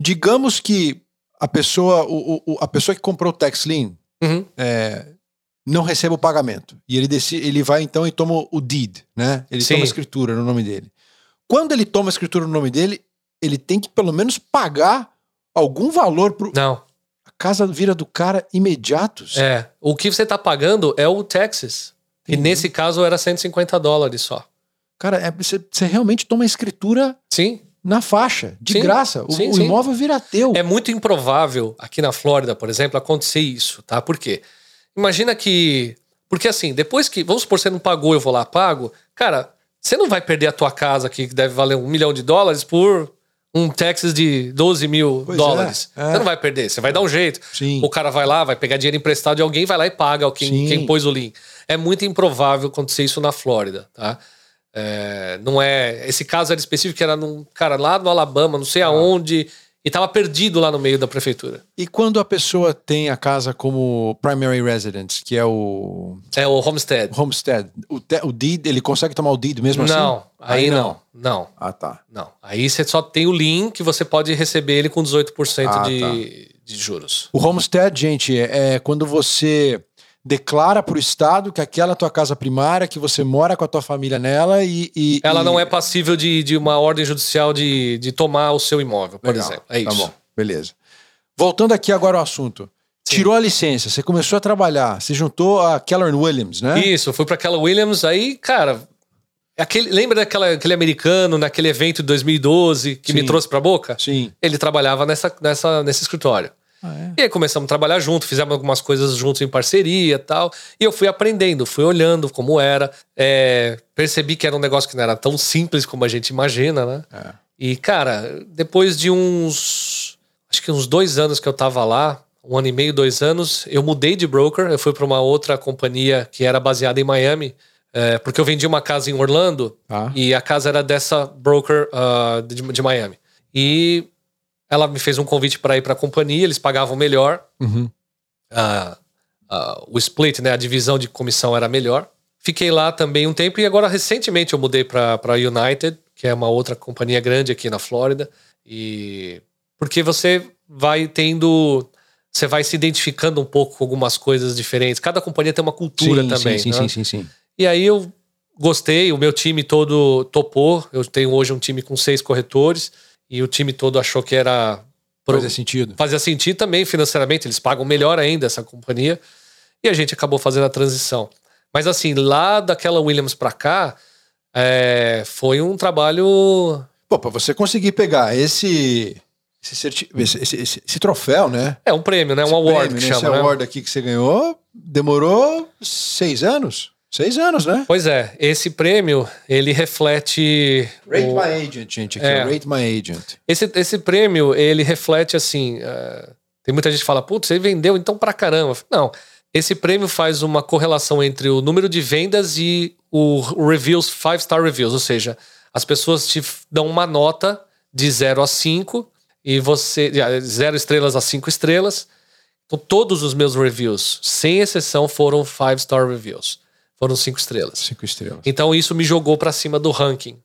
digamos que a pessoa, o, o- a pessoa que comprou o tax lien Uhum. é, não receba o pagamento. E ele, decide, ele vai então e toma o deed, né? Ele Sim. toma a escritura no nome dele. Quando ele toma a escritura no nome dele, ele tem que pelo menos pagar algum valor pro. Não. A casa vira do cara imediatos. É. O que você tá pagando é o taxes. E Uhum. nesse caso era 150 dólares só. Cara, é- você, você realmente toma a escritura Sim. na faixa, de Sim. graça. O, Sim, o sim. imóvel vira teu. É muito improvável aqui na Flórida, por exemplo, acontecer isso, tá? Por quê? Imagina que. Porque assim, depois que. Vamos supor, você não pagou, eu vou lá, pago. Cara, você não vai perder a tua casa aqui, que deve valer um milhão de dólares, por um taxes de 12 mil Pois dólares. é, é. Você não vai perder, você vai dar um jeito. Sim. O cara vai lá, vai pegar dinheiro emprestado de alguém, vai lá e paga quem, quem pôs o link. É muito improvável acontecer isso na Flórida, tá? É, não é. Esse caso era específico, era num cara lá no Alabama, não sei Ah. aonde, e tava perdido lá no meio da prefeitura. E quando a pessoa tem a casa como primary residence, que é o É o Homestead. homestead, o, te- o deed, ele consegue tomar o deed mesmo assim? não, aí não. Não, Ah, tá. não. Aí você só tem o link que você pode receber ele com 18% Ah, de, tá. de juros. O homestead, gente, é, é quando você declara para o Estado que aquela é a tua casa primária, que você mora com a tua família nela e... e- Ela e- não é passível de, de uma ordem judicial de, de tomar o seu imóvel, por Legal, exemplo. É Tá isso. bom, beleza. Voltando aqui agora ao assunto. Sim. Tirou a licença, você começou a trabalhar, você juntou a Keller Williams, né? Isso, fui para aquela Williams, aí, cara. Aquele, lembra daquela, aquele americano naquele evento de 2012 que Sim. me trouxe pra boca? Sim. Ele trabalhava nessa, nessa, nesse escritório. Ah, é? E aí começamos a trabalhar junto, fizemos algumas coisas juntos em parceria e tal. E eu fui aprendendo, fui olhando como era. É, percebi que era um negócio que não era tão simples como a gente imagina, né? É. E, cara, depois de uns. Acho que uns dois anos que eu tava lá, um ano e meio, dois anos, eu mudei de broker. Eu fui para uma outra companhia que era baseada em Miami, é, porque eu vendi uma casa em Orlando Tá. e a casa era dessa broker ah, de, de Miami. E ela me fez um convite para ir para a companhia, eles pagavam melhor. Uhum. Ah, ah, o split, né, a divisão de comissão era melhor. Fiquei lá também um tempo e agora recentemente eu mudei para a United, que é uma outra companhia grande aqui na Flórida. E porque você vai tendo, você vai se identificando um pouco com algumas coisas diferentes. Cada companhia tem uma cultura sim, também. Sim, né? sim, sim, sim. E aí eu gostei, o meu time todo topou. Eu tenho hoje um time com seis corretores e o time todo achou que era pro- Fazia sentido. fazia sentido também financeiramente, eles pagam melhor ainda essa companhia. E a gente acabou fazendo a transição. Mas assim, lá daquela Williams pra cá, é, foi um trabalho. Pô, pra você conseguir pegar esse esse, certi- esse, esse- esse- esse troféu, né? É um prêmio, né? Um Esse award prêmio, que né? Esse chama. né? award aqui que você ganhou demorou seis anos? Seis anos, né? Pois é, esse prêmio, ele reflete. Rate o- My Agent, gente. Aqui, É. Rate My Agent. Esse, esse prêmio, ele reflete assim. eh, tem muita gente que fala, putz, você vendeu então pra caramba. Não. Esse prêmio faz uma correlação entre o número de vendas e o reviews, five star reviews. Ou seja, as pessoas te dão uma nota de 0 a 5 e você. ah, Zero estrelas a 5 estrelas. Então, todos os meus reviews, sem exceção, foram five star reviews. Foram cinco estrelas. Cinco estrelas. Então, isso me jogou pra cima do ranking.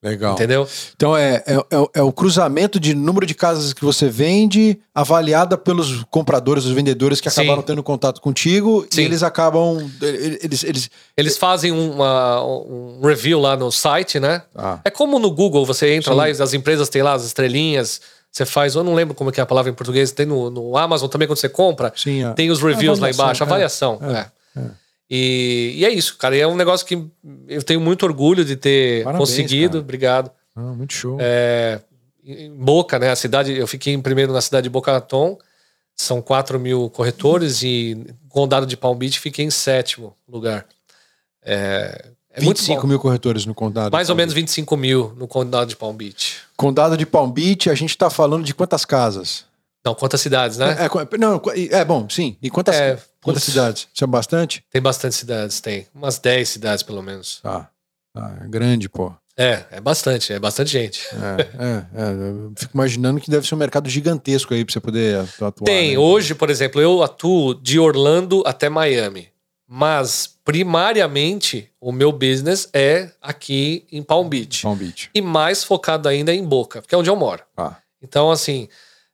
Legal. Entendeu? Então é, é, é o- é o cruzamento de número de casas que você vende, avaliada pelos compradores, os vendedores que Sim. acabaram tendo contato contigo Sim. e eles acabam. Eles, eles, Eles fazem uma- um review lá no site, né? Ah. É como no Google, você entra Sim. lá e as empresas têm lá as estrelinhas, você faz, eu não lembro como que é a palavra em português, tem no, no Amazon também quando você compra, Sim, a- tem os reviews lá embaixo, é, avaliação. é, é. E, e é isso, cara. E é um negócio que eu tenho muito orgulho de ter Parabéns, conseguido. cara. Obrigado. Ah, muito show. É, em Boca, né? A cidade, eu fiquei em primeiro na cidade de Boca Raton. São 4 mil corretores e condado de Palm Beach fiquei em sétimo lugar. É, é muito 25 bom. mil corretores no condado. Mais ou menos 25 mil no condado de Palm Beach. Condado de Palm Beach, a gente tá falando de quantas casas? Não, quantas cidades, né? É, é, não, é bom, sim. E quantas, É, quantas cidades? Isso é bastante? Tem bastante cidades, tem. Umas 10 cidades, pelo menos. Tá. Tá, é grande, pô. É, é bastante, é bastante gente. É, é, é, eu fico imaginando que deve ser um mercado gigantesco aí pra você poder atuar. Tem, né? hoje, por exemplo, eu atuo de Orlando até Miami. Mas, primariamente, o meu business é aqui em Palm Beach. Palm Beach. E mais focado ainda em Boca, porque é onde eu moro. Ah, Então, assim,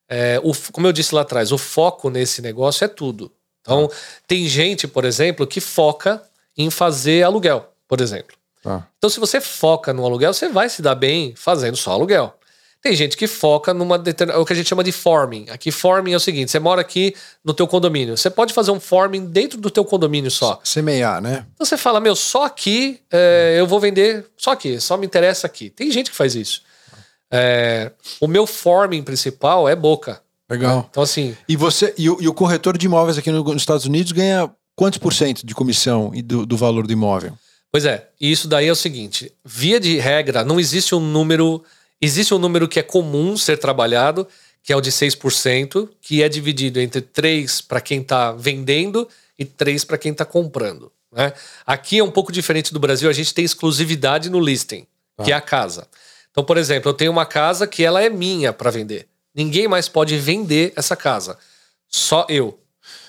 é, o- como eu disse lá atrás, o foco nesse negócio é tudo. Então, tem gente, por exemplo, que foca em fazer aluguel, por exemplo. tá. Então, se você foca no aluguel, você vai se dar bem fazendo só aluguel. Tem gente que foca numa determinada, o que a gente chama de forming. Aqui forming é o seguinte, você mora aqui no teu condomínio. Você pode fazer um forming dentro do teu condomínio só. Semear, né? Então você fala, meu, só aqui é, eu vou vender, só aqui, só me interessa aqui. Tem gente que faz isso. É, o meu forming principal é boca. Legal. Então, assim, E você e o, e o corretor de imóveis aqui no- nos Estados Unidos ganha quantos por cento de comissão e do, do valor do imóvel? Pois é, e isso daí é o seguinte: via de regra, não existe um número. Existe um número que é comum ser trabalhado, que é o de 6%, que é dividido entre 3 para quem está vendendo e 3 para quem está comprando. Né? Aqui é um pouco diferente do Brasil, a gente tem exclusividade no listing, que é a casa. Então, por exemplo, eu tenho uma casa que ela é minha para vender. Ninguém mais pode vender essa casa. Só eu.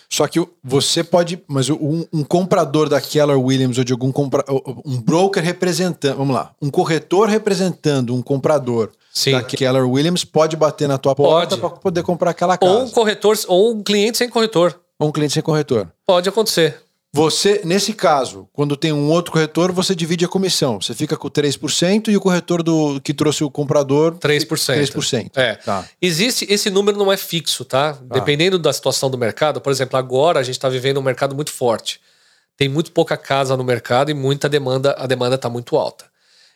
Só que você pode, mas um, um comprador da Keller Williams ou de algum compra, um broker representando, vamos lá, um corretor representando um comprador Sim. da Keller Williams pode bater na tua porta para poder comprar aquela casa. Ou um corretor, ou um cliente sem corretor. Ou um cliente sem corretor. Pode acontecer. Você, nesse caso, quando tem um outro corretor, você divide a comissão. Você fica com 3% e o corretor do que trouxe o comprador 3%. 3%. É. Tá. Existe, esse número não é fixo, tá? Dependendo da situação do mercado, por exemplo, agora a gente está vivendo um mercado muito forte. Tem muito pouca casa no mercado e muita demanda, a demanda está muito alta.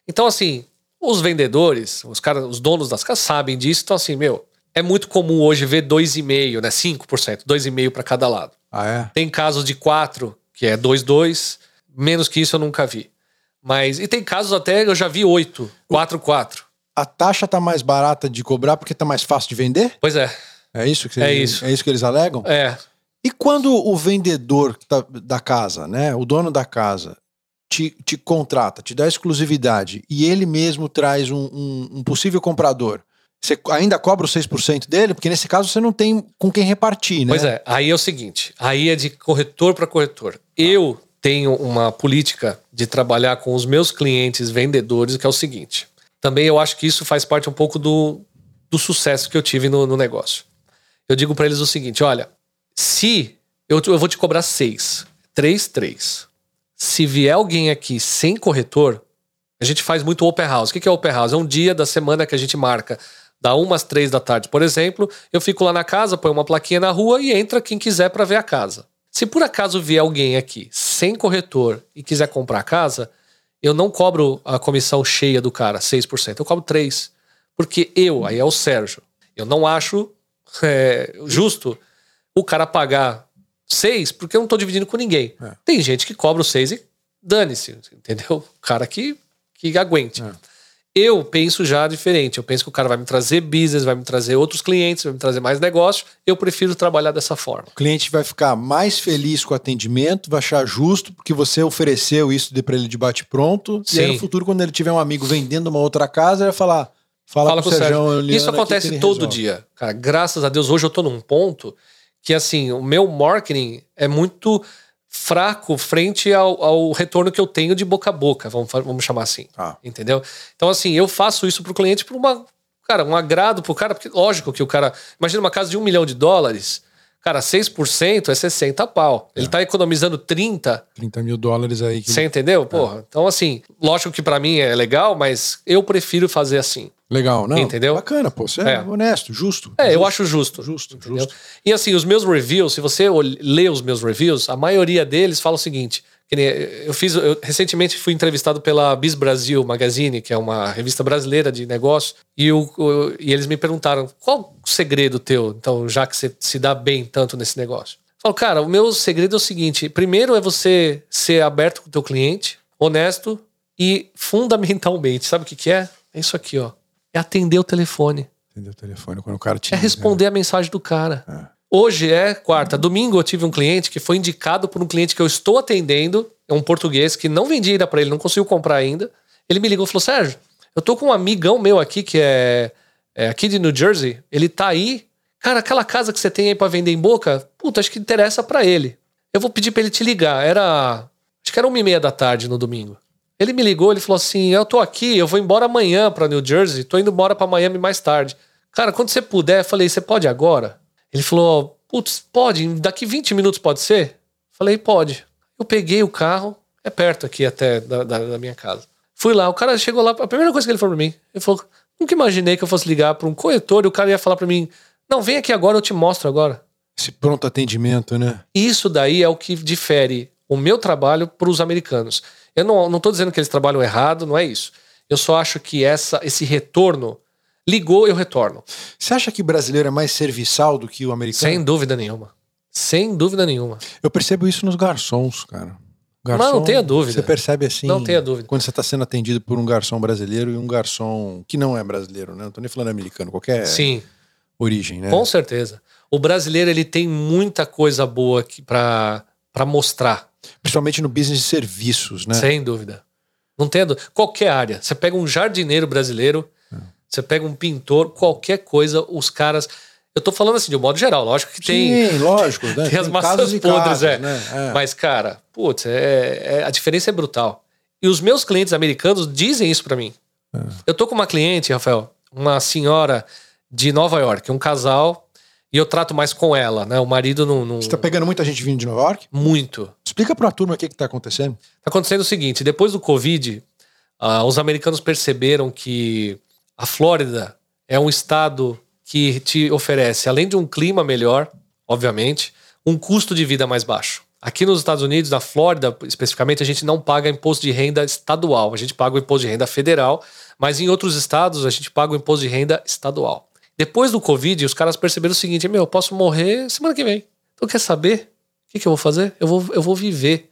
Então, assim, os vendedores, os caras, os donos das casas sabem disso, então assim, meu, é muito comum hoje ver 2,5%, né? 5%, 2,5% para cada lado. Ah, é? Tem casos de 4, que é 2,2, menos que isso eu nunca vi. Mas e tem casos até eu já vi 8, 4, 4. A taxa tá mais barata de cobrar porque tá mais fácil de vender? Pois é. É isso que, É isso. é isso que eles alegam? É, E quando o vendedor da, da casa, né, o dono da casa, te, te contrata, te dá exclusividade e ele mesmo traz um, um- um possível comprador, você ainda cobra os 6% dele? Porque nesse caso você não tem com quem repartir, né? Pois é, aí é o seguinte, aí é de corretor para corretor. Eu tenho uma política de trabalhar com os meus clientes vendedores, que é o seguinte. Também eu acho que isso faz parte um pouco do, do sucesso que eu tive no, no negócio. Eu digo para eles o seguinte: olha, se eu, eu vou te cobrar seis, três, três. Se vier alguém aqui sem corretor, a gente faz muito open house. O que que é open house? É um dia da semana que a gente marca da uma às três da tarde, por exemplo. Eu fico lá na casa, põe uma plaquinha na rua e entra quem quiser para ver a casa. Se por acaso vier alguém aqui sem corretor e quiser comprar a casa, eu não cobro a comissão cheia do cara, 6%. Eu cobro 3%. Porque eu, aí é o Sérgio, eu não acho é, justo o cara pagar 6 porque eu não tô dividindo com ninguém. É. Tem gente que cobra o 6 e dane-se, entendeu? O cara que, que aguente. É. Eu penso já diferente. Eu penso que o cara vai me trazer business, vai me trazer outros clientes, vai me trazer mais negócio. Eu prefiro trabalhar dessa forma. O cliente vai ficar mais feliz com o atendimento, vai achar justo, porque você ofereceu isso para ele de bate-pronto. E aí no futuro, quando ele tiver um amigo vendendo uma outra casa, ele vai falar: fala, Fala com com o Sérgio. Liana Isso que acontece todo resolve. dia. Cara, graças a Deus, hoje eu tô num ponto que, assim, o meu marketing é muito fraco frente ao, ao retorno que eu tenho de boca a boca, vamos, vamos chamar assim. Tá. Entendeu? Então, assim, eu faço isso pro cliente por uma. Cara, um agrado pro cara, porque lógico que o cara. Imagina uma casa de um milhão de dólares. Cara, 6% é 60 pau. Ele tá economizando 30, 30 mil dólares aí. que- você entendeu? Porra. Então, assim, lógico que pra mim é legal, mas eu prefiro fazer assim. Legal, não? Entendeu? Bacana, pô. Você é, É. honesto, justo. É, eu Justo. acho justo. Justo, entendeu? justo. E assim, os meus reviews, se você lê os meus reviews, a maioria deles fala o seguinte: eu fiz, eu recentemente fui entrevistado pela Bis Brasil Magazine, que é uma revista brasileira de negócio, e, o, o- e eles me perguntaram qual o segredo teu, então, já que você se dá bem tanto nesse negócio. Eu falo, cara, o meu segredo é o seguinte: primeiro é você ser aberto com o teu cliente, honesto e fundamentalmente, sabe o que, que é? É isso aqui, ó. É atender o telefone. Entendeu o telefone quando o cara te É responder a mensagem do cara. Hoje é quarta. Domingo eu tive um cliente que foi indicado por um cliente que eu estou atendendo. É um português que não vendi ainda para ele, não conseguiu comprar ainda. Ele me ligou e falou: Sérgio, Eu tô com um amigão meu aqui que é, é aqui de New Jersey. Ele tá aí. Cara, aquela casa que você tem aí pra vender em boca, puta, acho que interessa para ele. Eu vou pedir pra ele te ligar. Era. Acho que era uma e meia da tarde no domingo. Ele me ligou, ele falou assim: Eu tô aqui, eu vou embora amanhã pra New Jersey, tô indo embora pra Miami mais tarde. Cara, quando você puder, eu falei: Você pode agora? Ele falou: Putz, pode, daqui 20 minutos pode ser? Falei: Pode. Eu peguei o carro, é perto aqui até da, da, da minha casa. Fui lá, o cara chegou lá, a primeira coisa que ele falou pra mim, ele falou: Nunca imaginei que eu fosse ligar pra um corretor e o cara ia falar pra mim: Não, vem aqui agora, eu te mostro agora. Esse pronto atendimento, né? Isso daí é o que difere o meu trabalho para os americanos. Eu não, não tô dizendo que eles trabalham errado, não é isso. Eu só acho que essa, esse retorno ligou, eu retorno. Você acha que o brasileiro é mais serviçal do que o americano? Sem dúvida nenhuma. Sem dúvida nenhuma. Eu percebo isso nos garçons, cara. Garçom, não, não tenha dúvida. Você percebe assim. Não tenha dúvida. Quando você está sendo atendido por um garçom brasileiro e um garçom que não é brasileiro, né? Não tô nem falando americano, qualquer Sim. origem, né? Com certeza. O brasileiro ele tem muita coisa boa para mostrar. Principalmente no business de serviços, né? Sem dúvida. Não tem qualquer área. Você pega um jardineiro brasileiro. Você pega um pintor, qualquer coisa, os caras. Eu tô falando assim de um modo geral, lógico que tem. Sim, lógico, né? tem, tem as maçãs podres, casos, é. Né? é. Mas, cara, putz, é, é, a diferença é brutal. E os meus clientes americanos dizem isso para mim. É. Eu tô com uma cliente, Rafael, uma senhora de Nova York, um casal e eu trato mais com ela, né? O marido não. não... Você tá pegando muita gente vindo de Nova York? Muito. Explica pra turma o que, que tá acontecendo. Tá acontecendo o seguinte: depois do Covid, uh, os americanos perceberam que a Flórida é um estado que te oferece, além de um clima melhor, obviamente, um custo de vida mais baixo. Aqui nos Estados Unidos, na Flórida especificamente, a gente não paga imposto de renda estadual, a gente paga o imposto de renda federal, mas em outros estados a gente paga o imposto de renda estadual. Depois do Covid, os caras perceberam o seguinte: meu, eu posso morrer semana que vem. Então quer saber? O que, que eu vou fazer? Eu vou, eu vou viver.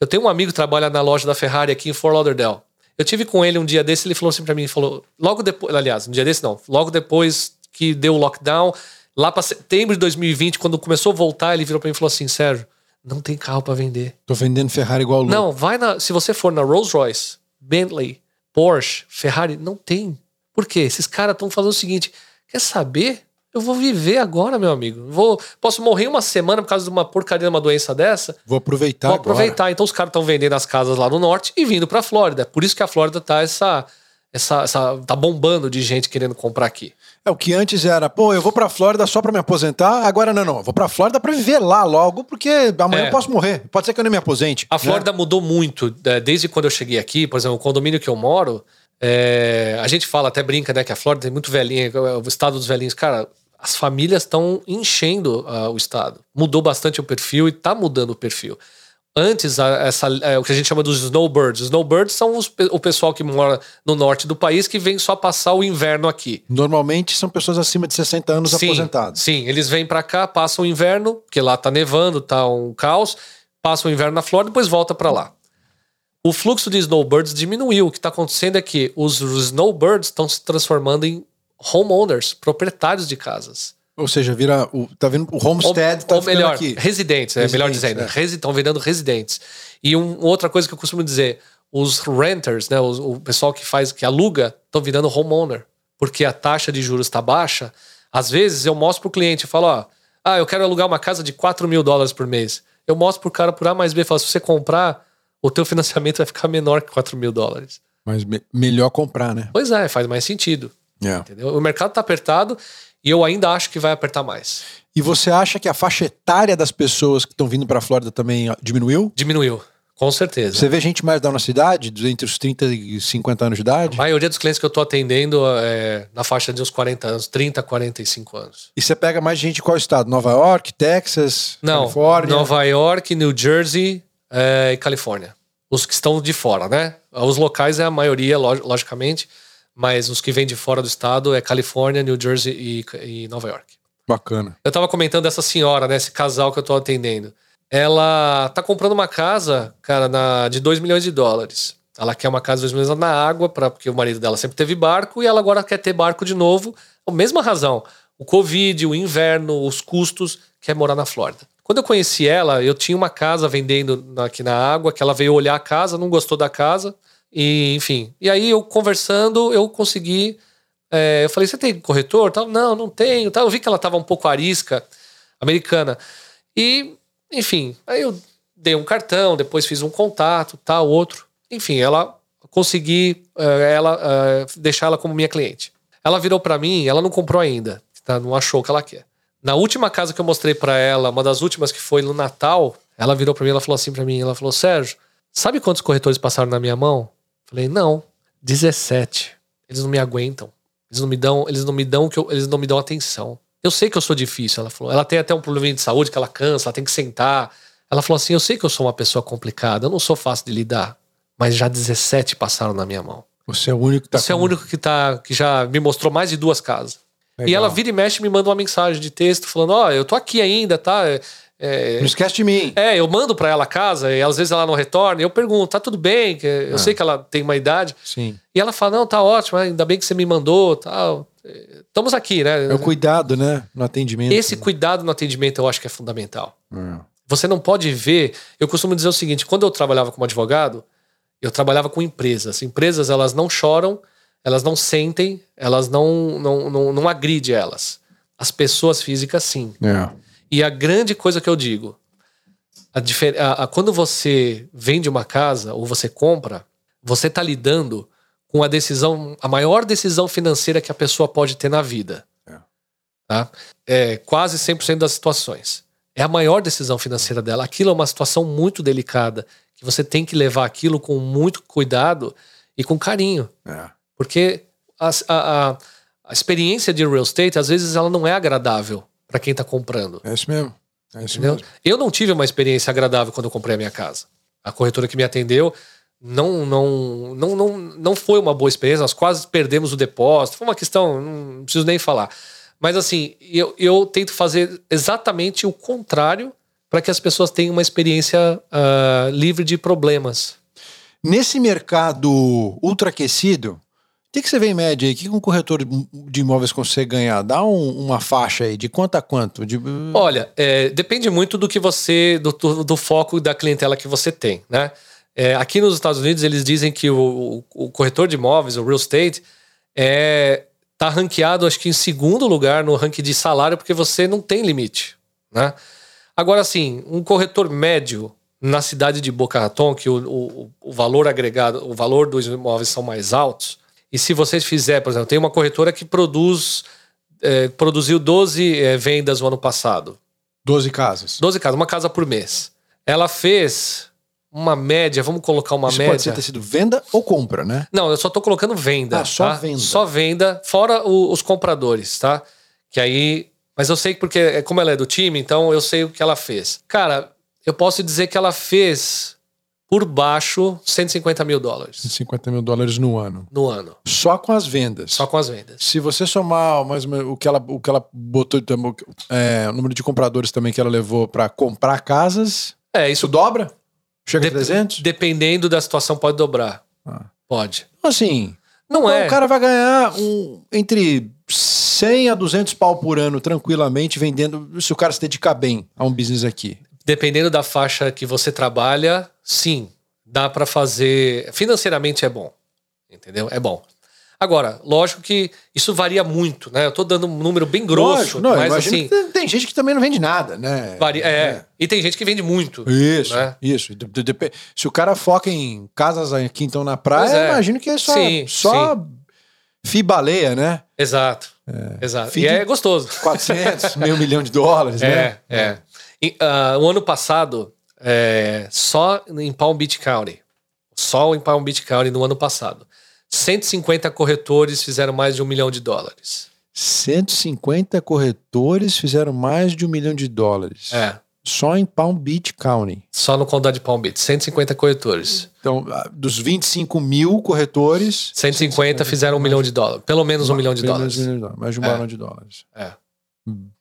Eu tenho um amigo que trabalha na loja da Ferrari aqui em Fort Lauderdale. Eu tive com ele um dia desse, ele falou assim para mim, falou, logo depois, aliás, um dia desse não, logo depois que deu o lockdown, lá para setembro de 2020, quando começou a voltar, ele virou para mim e falou assim, Sérgio, não tem carro para vender. Tô vendendo Ferrari igual louco. Não, vai na, se você for na Rolls Royce, Bentley, Porsche, Ferrari, não tem. Por quê? Esses caras estão fazendo o seguinte, Quer saber? Eu vou viver agora, meu amigo. Vou, posso morrer uma semana por causa de uma porcaria de uma doença dessa? Vou aproveitar. Vou aproveitar. Agora. Então os caras estão vendendo as casas lá no norte e vindo para Flórida. Por isso que a Flórida tá essa, essa, essa tá bombando de gente querendo comprar aqui. É o que antes era, pô, eu vou pra Flórida só pra me aposentar, agora não, não, eu vou pra Flórida pra viver lá logo, porque amanhã é. eu posso morrer, pode ser que eu nem me aposente. A né? Flórida mudou muito, é, desde quando eu cheguei aqui, por exemplo, o condomínio que eu moro, é, a gente fala, até brinca, né, que a Flórida tem muito velhinho, o estado dos velhinhos. Cara, as famílias estão enchendo uh, o estado. Mudou bastante o perfil e está mudando o perfil. Antes, a, essa, é, o que a gente chama dos snowbirds. Os snowbirds são os, o pessoal que mora no norte do país que vem só passar o inverno aqui. Normalmente são pessoas acima de 60 anos sim, aposentadas. Sim, eles vêm para cá, passam o inverno, porque lá tá nevando, tá um caos, passam o inverno na Flórida, depois volta para lá o fluxo de snowbirds diminuiu. O que está acontecendo é que os snowbirds estão se transformando em homeowners, proprietários de casas. Ou seja, vira o, tá vendo o homestead ou, tá ou melhor, aqui. residentes, é melhor dizendo, é. estão virando residentes. E um, outra coisa que eu costumo dizer, os renters, né, o, o pessoal que faz que aluga, estão virando homeowner, porque a taxa de juros está baixa. Às vezes eu mostro para o cliente, eu falo, ó, ah, eu quero alugar uma casa de 4 mil dólares por mês. Eu mostro para o cara por A mais B, falo, se você comprar o teu financiamento vai ficar menor que 4 mil dólares. Mas me melhor comprar, né? Pois é, faz mais sentido. Yeah. Entendeu? O mercado está apertado e eu ainda acho que vai apertar mais. E você acha que a faixa etária das pessoas que estão vindo para a Flórida também diminuiu? Diminuiu. Com certeza. Você vê gente mais da nossa idade, entre os 30 e 50 anos de idade? A maioria dos clientes que eu estou atendendo é na faixa de uns 40 anos, 30, 45 anos. E você pega mais gente de qual estado? Nova York, Texas, Não, Califórnia? Nova York, New Jersey é, e Califórnia os que estão de fora, né? Os locais é a maioria, logicamente, mas os que vêm de fora do estado é Califórnia, New Jersey e, e Nova York. Bacana. Eu tava comentando essa senhora, né? Esse casal que eu tô atendendo. Ela tá comprando uma casa, cara, na, de 2 milhões de dólares. Ela quer uma casa de 2 milhões na água, pra, porque o marido dela sempre teve barco e ela agora quer ter barco de novo. A mesma razão. O Covid, o inverno, os custos, quer morar na Flórida. Quando eu conheci ela, eu tinha uma casa vendendo aqui na água, que ela veio olhar a casa, não gostou da casa E, enfim. E aí eu conversando, eu consegui. é, eu falei, você tem corretor? Tal, não, não tenho. Tal. Eu vi que ela tava um pouco arisca, americana. E, enfim, aí eu dei um cartão, depois fiz um contato, tal, outro. Enfim, ela consegui é, ela, é, deixar ela como minha cliente. Ela virou para mim, ela não comprou ainda, tá? não achou o que ela quer. Na última casa que eu mostrei para ela, uma das últimas que foi no Natal, ela virou para mim, ela falou assim para mim, ela falou: "Sérgio, sabe quantos corretores passaram na minha mão?" Falei: "Não, 17. Eles não me aguentam. Eles não me dão, eles não me dão que eu, eles não me dão atenção. Eu sei que eu sou difícil", ela falou. Ela tem até um problema de saúde que ela cansa, ela tem que sentar. Ela falou assim: "Eu sei que eu sou uma pessoa complicada, eu não sou fácil de lidar, mas já 17 passaram na minha mão. Você é o único que tá Você é o único que tá que já me mostrou mais de duas casas." E Legal. ela vira e mexe e me manda uma mensagem de texto falando: Ó, eu tô aqui ainda, tá? É, Não esquece de mim. é, eu mando pra ela a casa e às vezes ela não retorna. E eu pergunto: tá tudo bem? Eu Ah. sei que ela tem uma idade. Sim. E ela fala: não, tá ótimo, ainda bem que você me mandou, tal. É, Estamos aqui, né? É o cuidado, né? No atendimento. Esse cuidado no atendimento eu acho que é fundamental. É. Você não pode ver. Eu costumo dizer o seguinte: quando eu trabalhava como advogado, eu trabalhava com empresas. Empresas, elas não choram, elas não sentem, elas não, não, não, não agridem elas. As pessoas físicas, sim. É. E a grande coisa que eu digo, a a- a- quando você vende uma casa ou você compra, você está lidando com a decisão, a maior decisão financeira que a pessoa pode ter na vida. É. Tá? É quase 100% das situações. É a maior decisão financeira dela. Aquilo é uma situação muito delicada, que você tem que levar aquilo com muito cuidado e com carinho. É. Porque a, a, a- a experiência de real estate, às vezes, ela não é agradável para quem está comprando. É isso mesmo. É isso Entendeu? mesmo. Eu não tive uma experiência agradável quando eu comprei a minha casa. A corretora que me atendeu não, não, não, não, não foi uma boa experiência. Nós quase perdemos o depósito. Foi uma questão, não preciso nem falar. Mas assim, eu, eu tento fazer exatamente o contrário para que as pessoas tenham uma experiência ah, livre de problemas. Nesse mercado ultraaquecido, que, que você vê em média aí? O que um corretor de imóveis consegue ganhar? Dá um- uma faixa aí, de quanto a quanto? De... Olha, é, depende muito do que você, do, do- foco da clientela que você tem, né? É, aqui nos Estados Unidos eles dizem que o, o- o corretor de imóveis, o real estate, é, tá ranqueado acho que em segundo lugar no ranking de salário porque você não tem limite, né? Agora assim, um corretor médio na cidade de Boca Raton, que o, o, o valor agregado, o valor dos imóveis são mais altos, e se vocês fizer, por exemplo, tem uma corretora que produz é, produziu 12 é, vendas no ano passado. 12 casas. 12 casas, uma casa por mês. Ela fez uma média, vamos colocar uma Isso pode média. ser ter sido venda ou compra, né? Não, eu só tô colocando venda. Ah, só tá? venda. Só venda, fora o- os compradores, tá? Que aí. Mas eu sei que porque, é, como ela é do time, então eu sei o que ela fez. Cara, eu posso dizer que ela fez por baixo 150 mil dólares 50 mil dólares no ano. no ano. Só com as vendas. Só com as vendas. Se você somar mais menos o que ela, o que ela botou, é, o número de compradores também que ela levou para comprar casas, É, isso dobra? Chega a Dep- 300? dependendo da situação, pode dobrar. Ah. Pode. Assim, Não Então, é. O cara vai ganhar um, entre 100 a 200 pau por ano tranquilamente vendendo, se o cara se dedicar bem a um business aqui. Dependendo da faixa que você trabalha, sim, dá pra fazer. Financeiramente é bom. Entendeu? É bom. Agora, lógico que isso varia muito, né? Eu tô dando um número bem grosso, Lógico, não, mas assim, tem, tem gente que também não vende nada, né? varia, é. E tem gente que vende muito. Isso, né? isso. De- de- depe- Se o cara foca em casas aqui então na praia, é. imagino que é só, Sim, só fibaleia, né? Exato. Exato. Feed- E é gostoso. 400, meio milhão de dólares, né? É, é. E, ah, o ano passado, é, só em Palm Beach County, só em Palm Beach County no ano passado, 150 corretores fizeram mais de um milhão de dólares. 150 corretores fizeram mais de um milhão de dólares. É, Só em Palm Beach County. só no condado de Palm Beach, 150 corretores. Então, dos 25 mil corretores. 150 fizeram um milhão de dólares, pelo menos um milhão de menos dólares. um milhão de dólares, Mais de um É. milhão de dólares. É.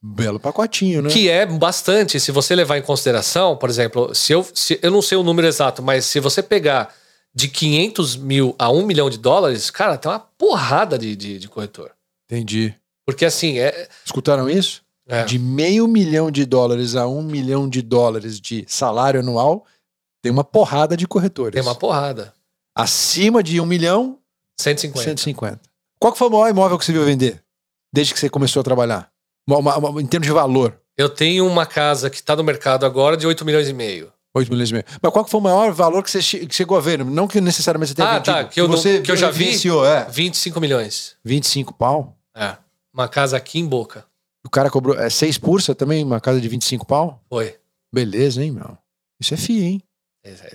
Belo pacotinho, né? Que é bastante, se você levar em consideração, por exemplo, se eu, se, eu não sei o número exato, mas se você pegar de 500 mil a 1 milhão de dólares, cara, tem uma porrada de, de, de corretor. Entendi. Porque assim, é, Escutaram isso? é. De meio milhão de dólares a um milhão de dólares de salário anual, tem uma porrada de corretores. tem uma porrada. Acima de 1 milhão, 150. 150. Qual que foi o maior imóvel que você viu vender? Desde que você começou a trabalhar? Uma- uma- em termos de valor. Eu tenho uma casa que está no mercado agora de 8 milhões e meio. 8 milhões e meio. Mas qual foi o maior valor que você chegou a ver? Não que necessariamente você tenha Ah, vendido. tá, que eu não- você que eu já vi? é. 25 milhões. 25 pau. É. Uma casa aqui em Boca. O cara cobrou. É 6 pursa também, uma casa de 25 pau? Foi. Beleza, hein, meu? Isso é FII, hein?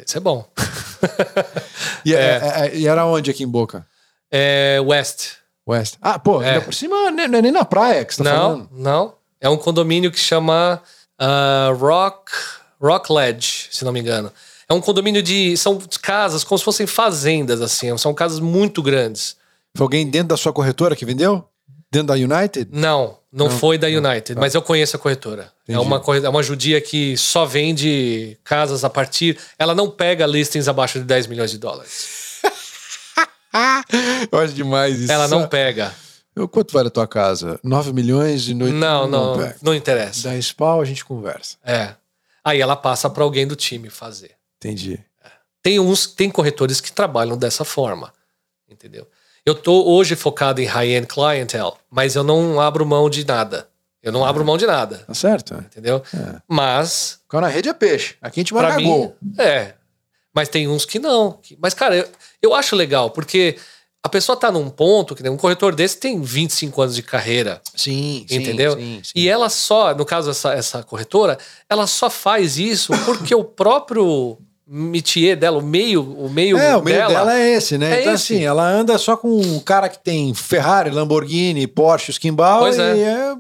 Isso é bom. E, É. é- é- e era onde aqui em Boca? É West. West. Ah, pô, É. ainda por cima não é nem na praia que você tá não, falando. não. É um condomínio que chama ah, Rock, Rock Ledge, se não me engano. É um condomínio de. São casas como se fossem fazendas, assim. São casas muito grandes. Foi alguém dentro da sua corretora que vendeu? Dentro da United? Não, não, Não, foi da United, mas eu conheço a corretora. É uma, é uma judia que só vende casas a partir. Ela não pega listings abaixo de 10 milhões de dólares. Eu acho demais isso. Ela não pega. Eu- Quanto vale a tua casa? 9 milhões e noite? Não, não, pega. não interessa. 10 pau, a gente conversa. É. Aí ela passa para alguém do time fazer. Entendi. Tem uns, tem corretores que trabalham dessa forma, entendeu? Eu tô hoje focado em high-end clientele, mas eu não abro mão de nada. Eu não abro mão de nada, Tá certo? entendeu? É. Mas Quando na rede é peixe. Aqui a gente marca mim, gol. é. Mas tem uns que não. Mas, cara, eu, eu acho legal, porque a pessoa tá num ponto que nem um corretor desse tem 25 anos de carreira. Sim, sim. Entendeu? Sim, sim. E ela só, no caso, essa, essa corretora, ela só faz isso porque o próprio métier dela, o meio, o meio, É, o meio dela, dela é esse, né? é então, esse. assim, ela anda só com um cara que tem Ferrari, Lamborghini, Porsche, Skimbal. Pois e é. é,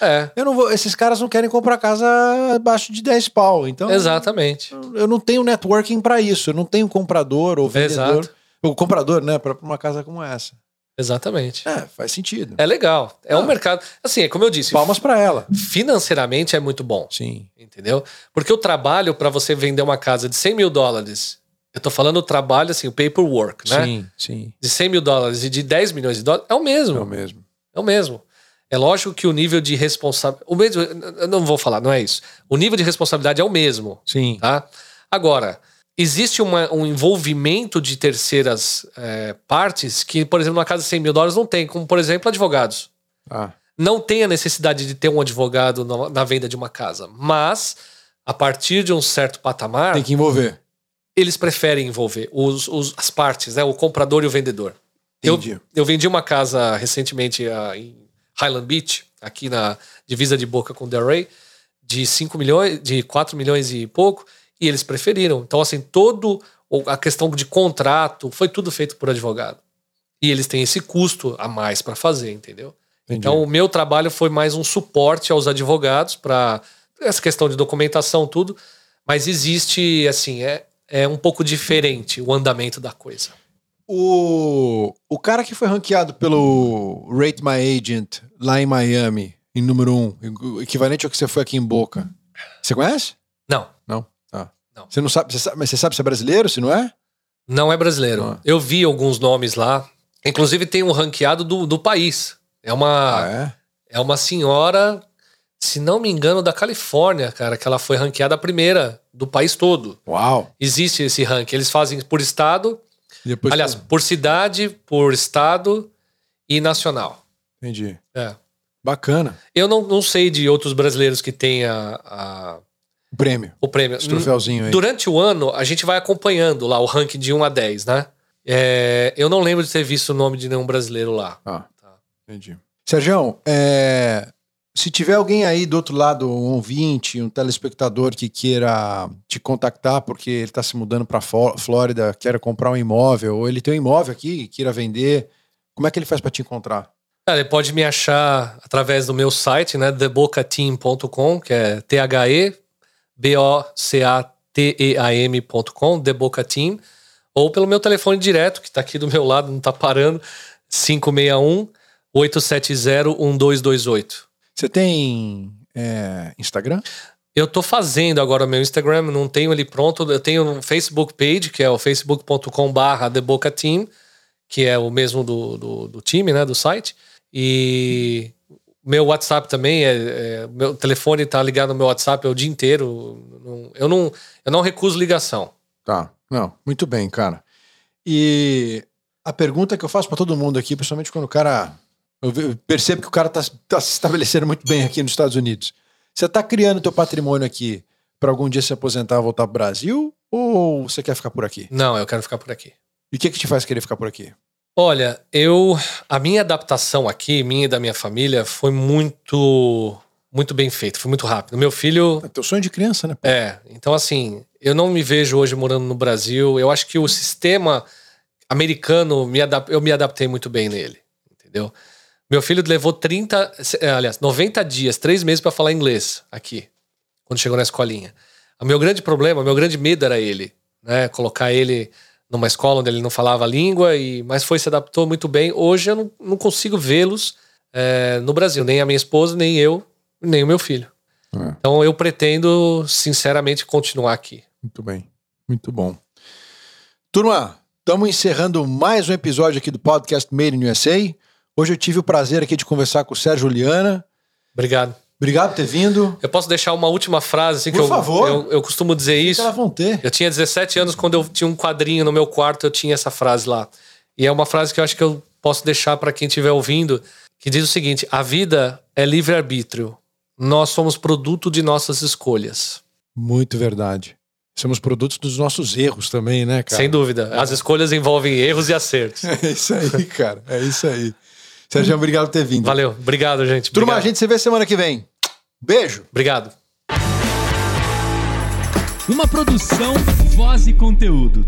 É, eu não vou, esses caras não querem comprar casa abaixo de 10 pau. Então, exatamente. eu não tenho networking pra isso. Eu não tenho comprador ou vendedor. Exato. O comprador, né? Pra uma casa como essa. Exatamente. É, faz sentido. É legal. É um Ah. mercado. Assim, é como eu disse, Palmas pra ela. financeiramente é muito bom. Sim. Entendeu? Porque o trabalho para você vender uma casa de 100 mil dólares, eu tô falando o trabalho, assim, o paperwork, né? Sim, sim. De 100 mil dólares e de 10 milhões de dólares, é o mesmo. É o mesmo. É o mesmo. É lógico que o nível de responsabilidade. O mesmo. Eu não vou falar, não é isso. O nível de responsabilidade é o mesmo, Sim. tá? Agora, existe uma- um envolvimento de terceiras é, partes que, por exemplo, numa casa de 100 mil dólares não tem, como, por exemplo, advogados. Ah, Não tem a necessidade de ter um advogado na, na venda de uma casa, mas a partir de um certo patamar, tem que envolver. eles preferem envolver os, os- as partes, né? O comprador e o vendedor. Eu, Entendi. eu vendi uma casa recentemente ah, em Highland Beach, aqui na divisa de Boca com Delray, de 5 milhões, de 4 milhões e pouco, e eles preferiram. Então, assim, todo a questão de contrato foi tudo feito por advogado. E eles têm esse custo a mais para fazer, entendeu? Entendi. Então, o meu trabalho foi mais um suporte aos advogados para essa questão de documentação, tudo. Mas existe, assim, é, é um pouco diferente o andamento da coisa. O, o cara que foi ranqueado pelo Rate My Agent lá em Miami, em número um, equivalente ao que você foi aqui em Boca. Você conhece? Não, Não. Não. Você não sabe, você sabe, mas você sabe se é brasileiro, se não é? não é brasileiro. Ah. Eu vi alguns nomes lá. Inclusive, tem um ranqueado do, do país. É uma, Ah, é? é uma senhora, se não me engano, da Califórnia, cara, que ela foi ranqueada a primeira do país todo. Uau. Existe esse ranking. Eles fazem por estado, depois aliás, por cidade, por estado e nacional. Entendi. É. Bacana. Eu não, não sei de outros brasileiros que tenha a- O prêmio. o prêmio. Esse troféuzinho aí. Durante o ano, a gente vai acompanhando lá o ranking de 1 a 10, né? É, eu não lembro de ter visto o nome de nenhum brasileiro lá. Ah, Tá. entendi. Sérgio, é, se tiver alguém aí do outro lado, um ouvinte, um telespectador que queira te contactar porque ele está se mudando para Flórida, quer comprar um imóvel, ou ele tem um imóvel aqui e queira vender, como é que ele faz para te encontrar? Cara, ele pode me achar através do meu site, né? thebocateam.com, que é T-H-E-B-O-C-A-T-E-A-M.com, thebocateam, ou pelo meu telefone direto, que tá aqui do meu lado, não tá parando, 561 870 1228. Você tem é, Instagram? Eu tô fazendo agora meu Instagram, não tenho ele pronto. Eu tenho um Facebook page, que é o facebook.com barra TheBocaTeam, que é o mesmo do, do, do time, né, do site. E meu WhatsApp também, é, é- meu telefone tá ligado no meu WhatsApp é o dia inteiro. Eu, não, eu não recuso ligação. Tá. Não, muito bem, cara. E a pergunta que eu faço para todo mundo aqui, principalmente quando o cara. Eu percebo que o cara está tá se estabelecendo muito bem aqui nos Estados Unidos. Você está criando teu patrimônio aqui para algum dia se aposentar e voltar para o Brasil? Ou você quer ficar por aqui? Não, eu quero ficar por aqui. E o que, que te faz querer ficar por aqui? Olha, eu. A minha adaptação aqui, minha e da minha família, foi muito. Muito bem feito, foi muito rápido. Meu filho. É teu sonho de criança, né? É. Então, assim, eu não me vejo hoje morando no Brasil. Eu acho que o sistema americano, me eu me adaptei muito bem nele. Entendeu? Meu filho levou 30. Eh, aliás, 90 dias, três meses para falar inglês aqui, quando chegou na escolinha. O meu grande problema, o meu grande medo era ele, né? Colocar ele numa escola onde ele não falava a língua, e, mas foi, se adaptou muito bem. Hoje eu não, não consigo vê-los é, no Brasil, nem a minha esposa, nem eu, nem o meu filho. É. Então eu pretendo, sinceramente, continuar aqui. Muito bem, muito bom. Turma, estamos encerrando mais um episódio aqui do podcast Made in USA. Hoje eu tive o prazer aqui de conversar com o Sérgio Juliana. Obrigado. Obrigado por ter vindo. Eu posso deixar uma última frase, assim, por que eu, favor. Eu, eu costumo dizer isso. Elas vão ter. Eu tinha 17 anos quando eu tinha um quadrinho no meu quarto, eu tinha essa frase lá. E é uma frase que eu acho que eu posso deixar para quem estiver ouvindo, que diz o seguinte: a vida é livre-arbítrio. Nós somos produto de nossas escolhas. Muito verdade. Somos produtos dos nossos erros também, né, cara? Sem dúvida. As escolhas envolvem erros e acertos. É isso aí, cara. É isso aí. Sérgio, obrigado por ter vindo. Valeu. Obrigado, gente. Turma, obrigado. a gente se vê semana que vem. Beijo. Obrigado. Uma produção, voz e conteúdo.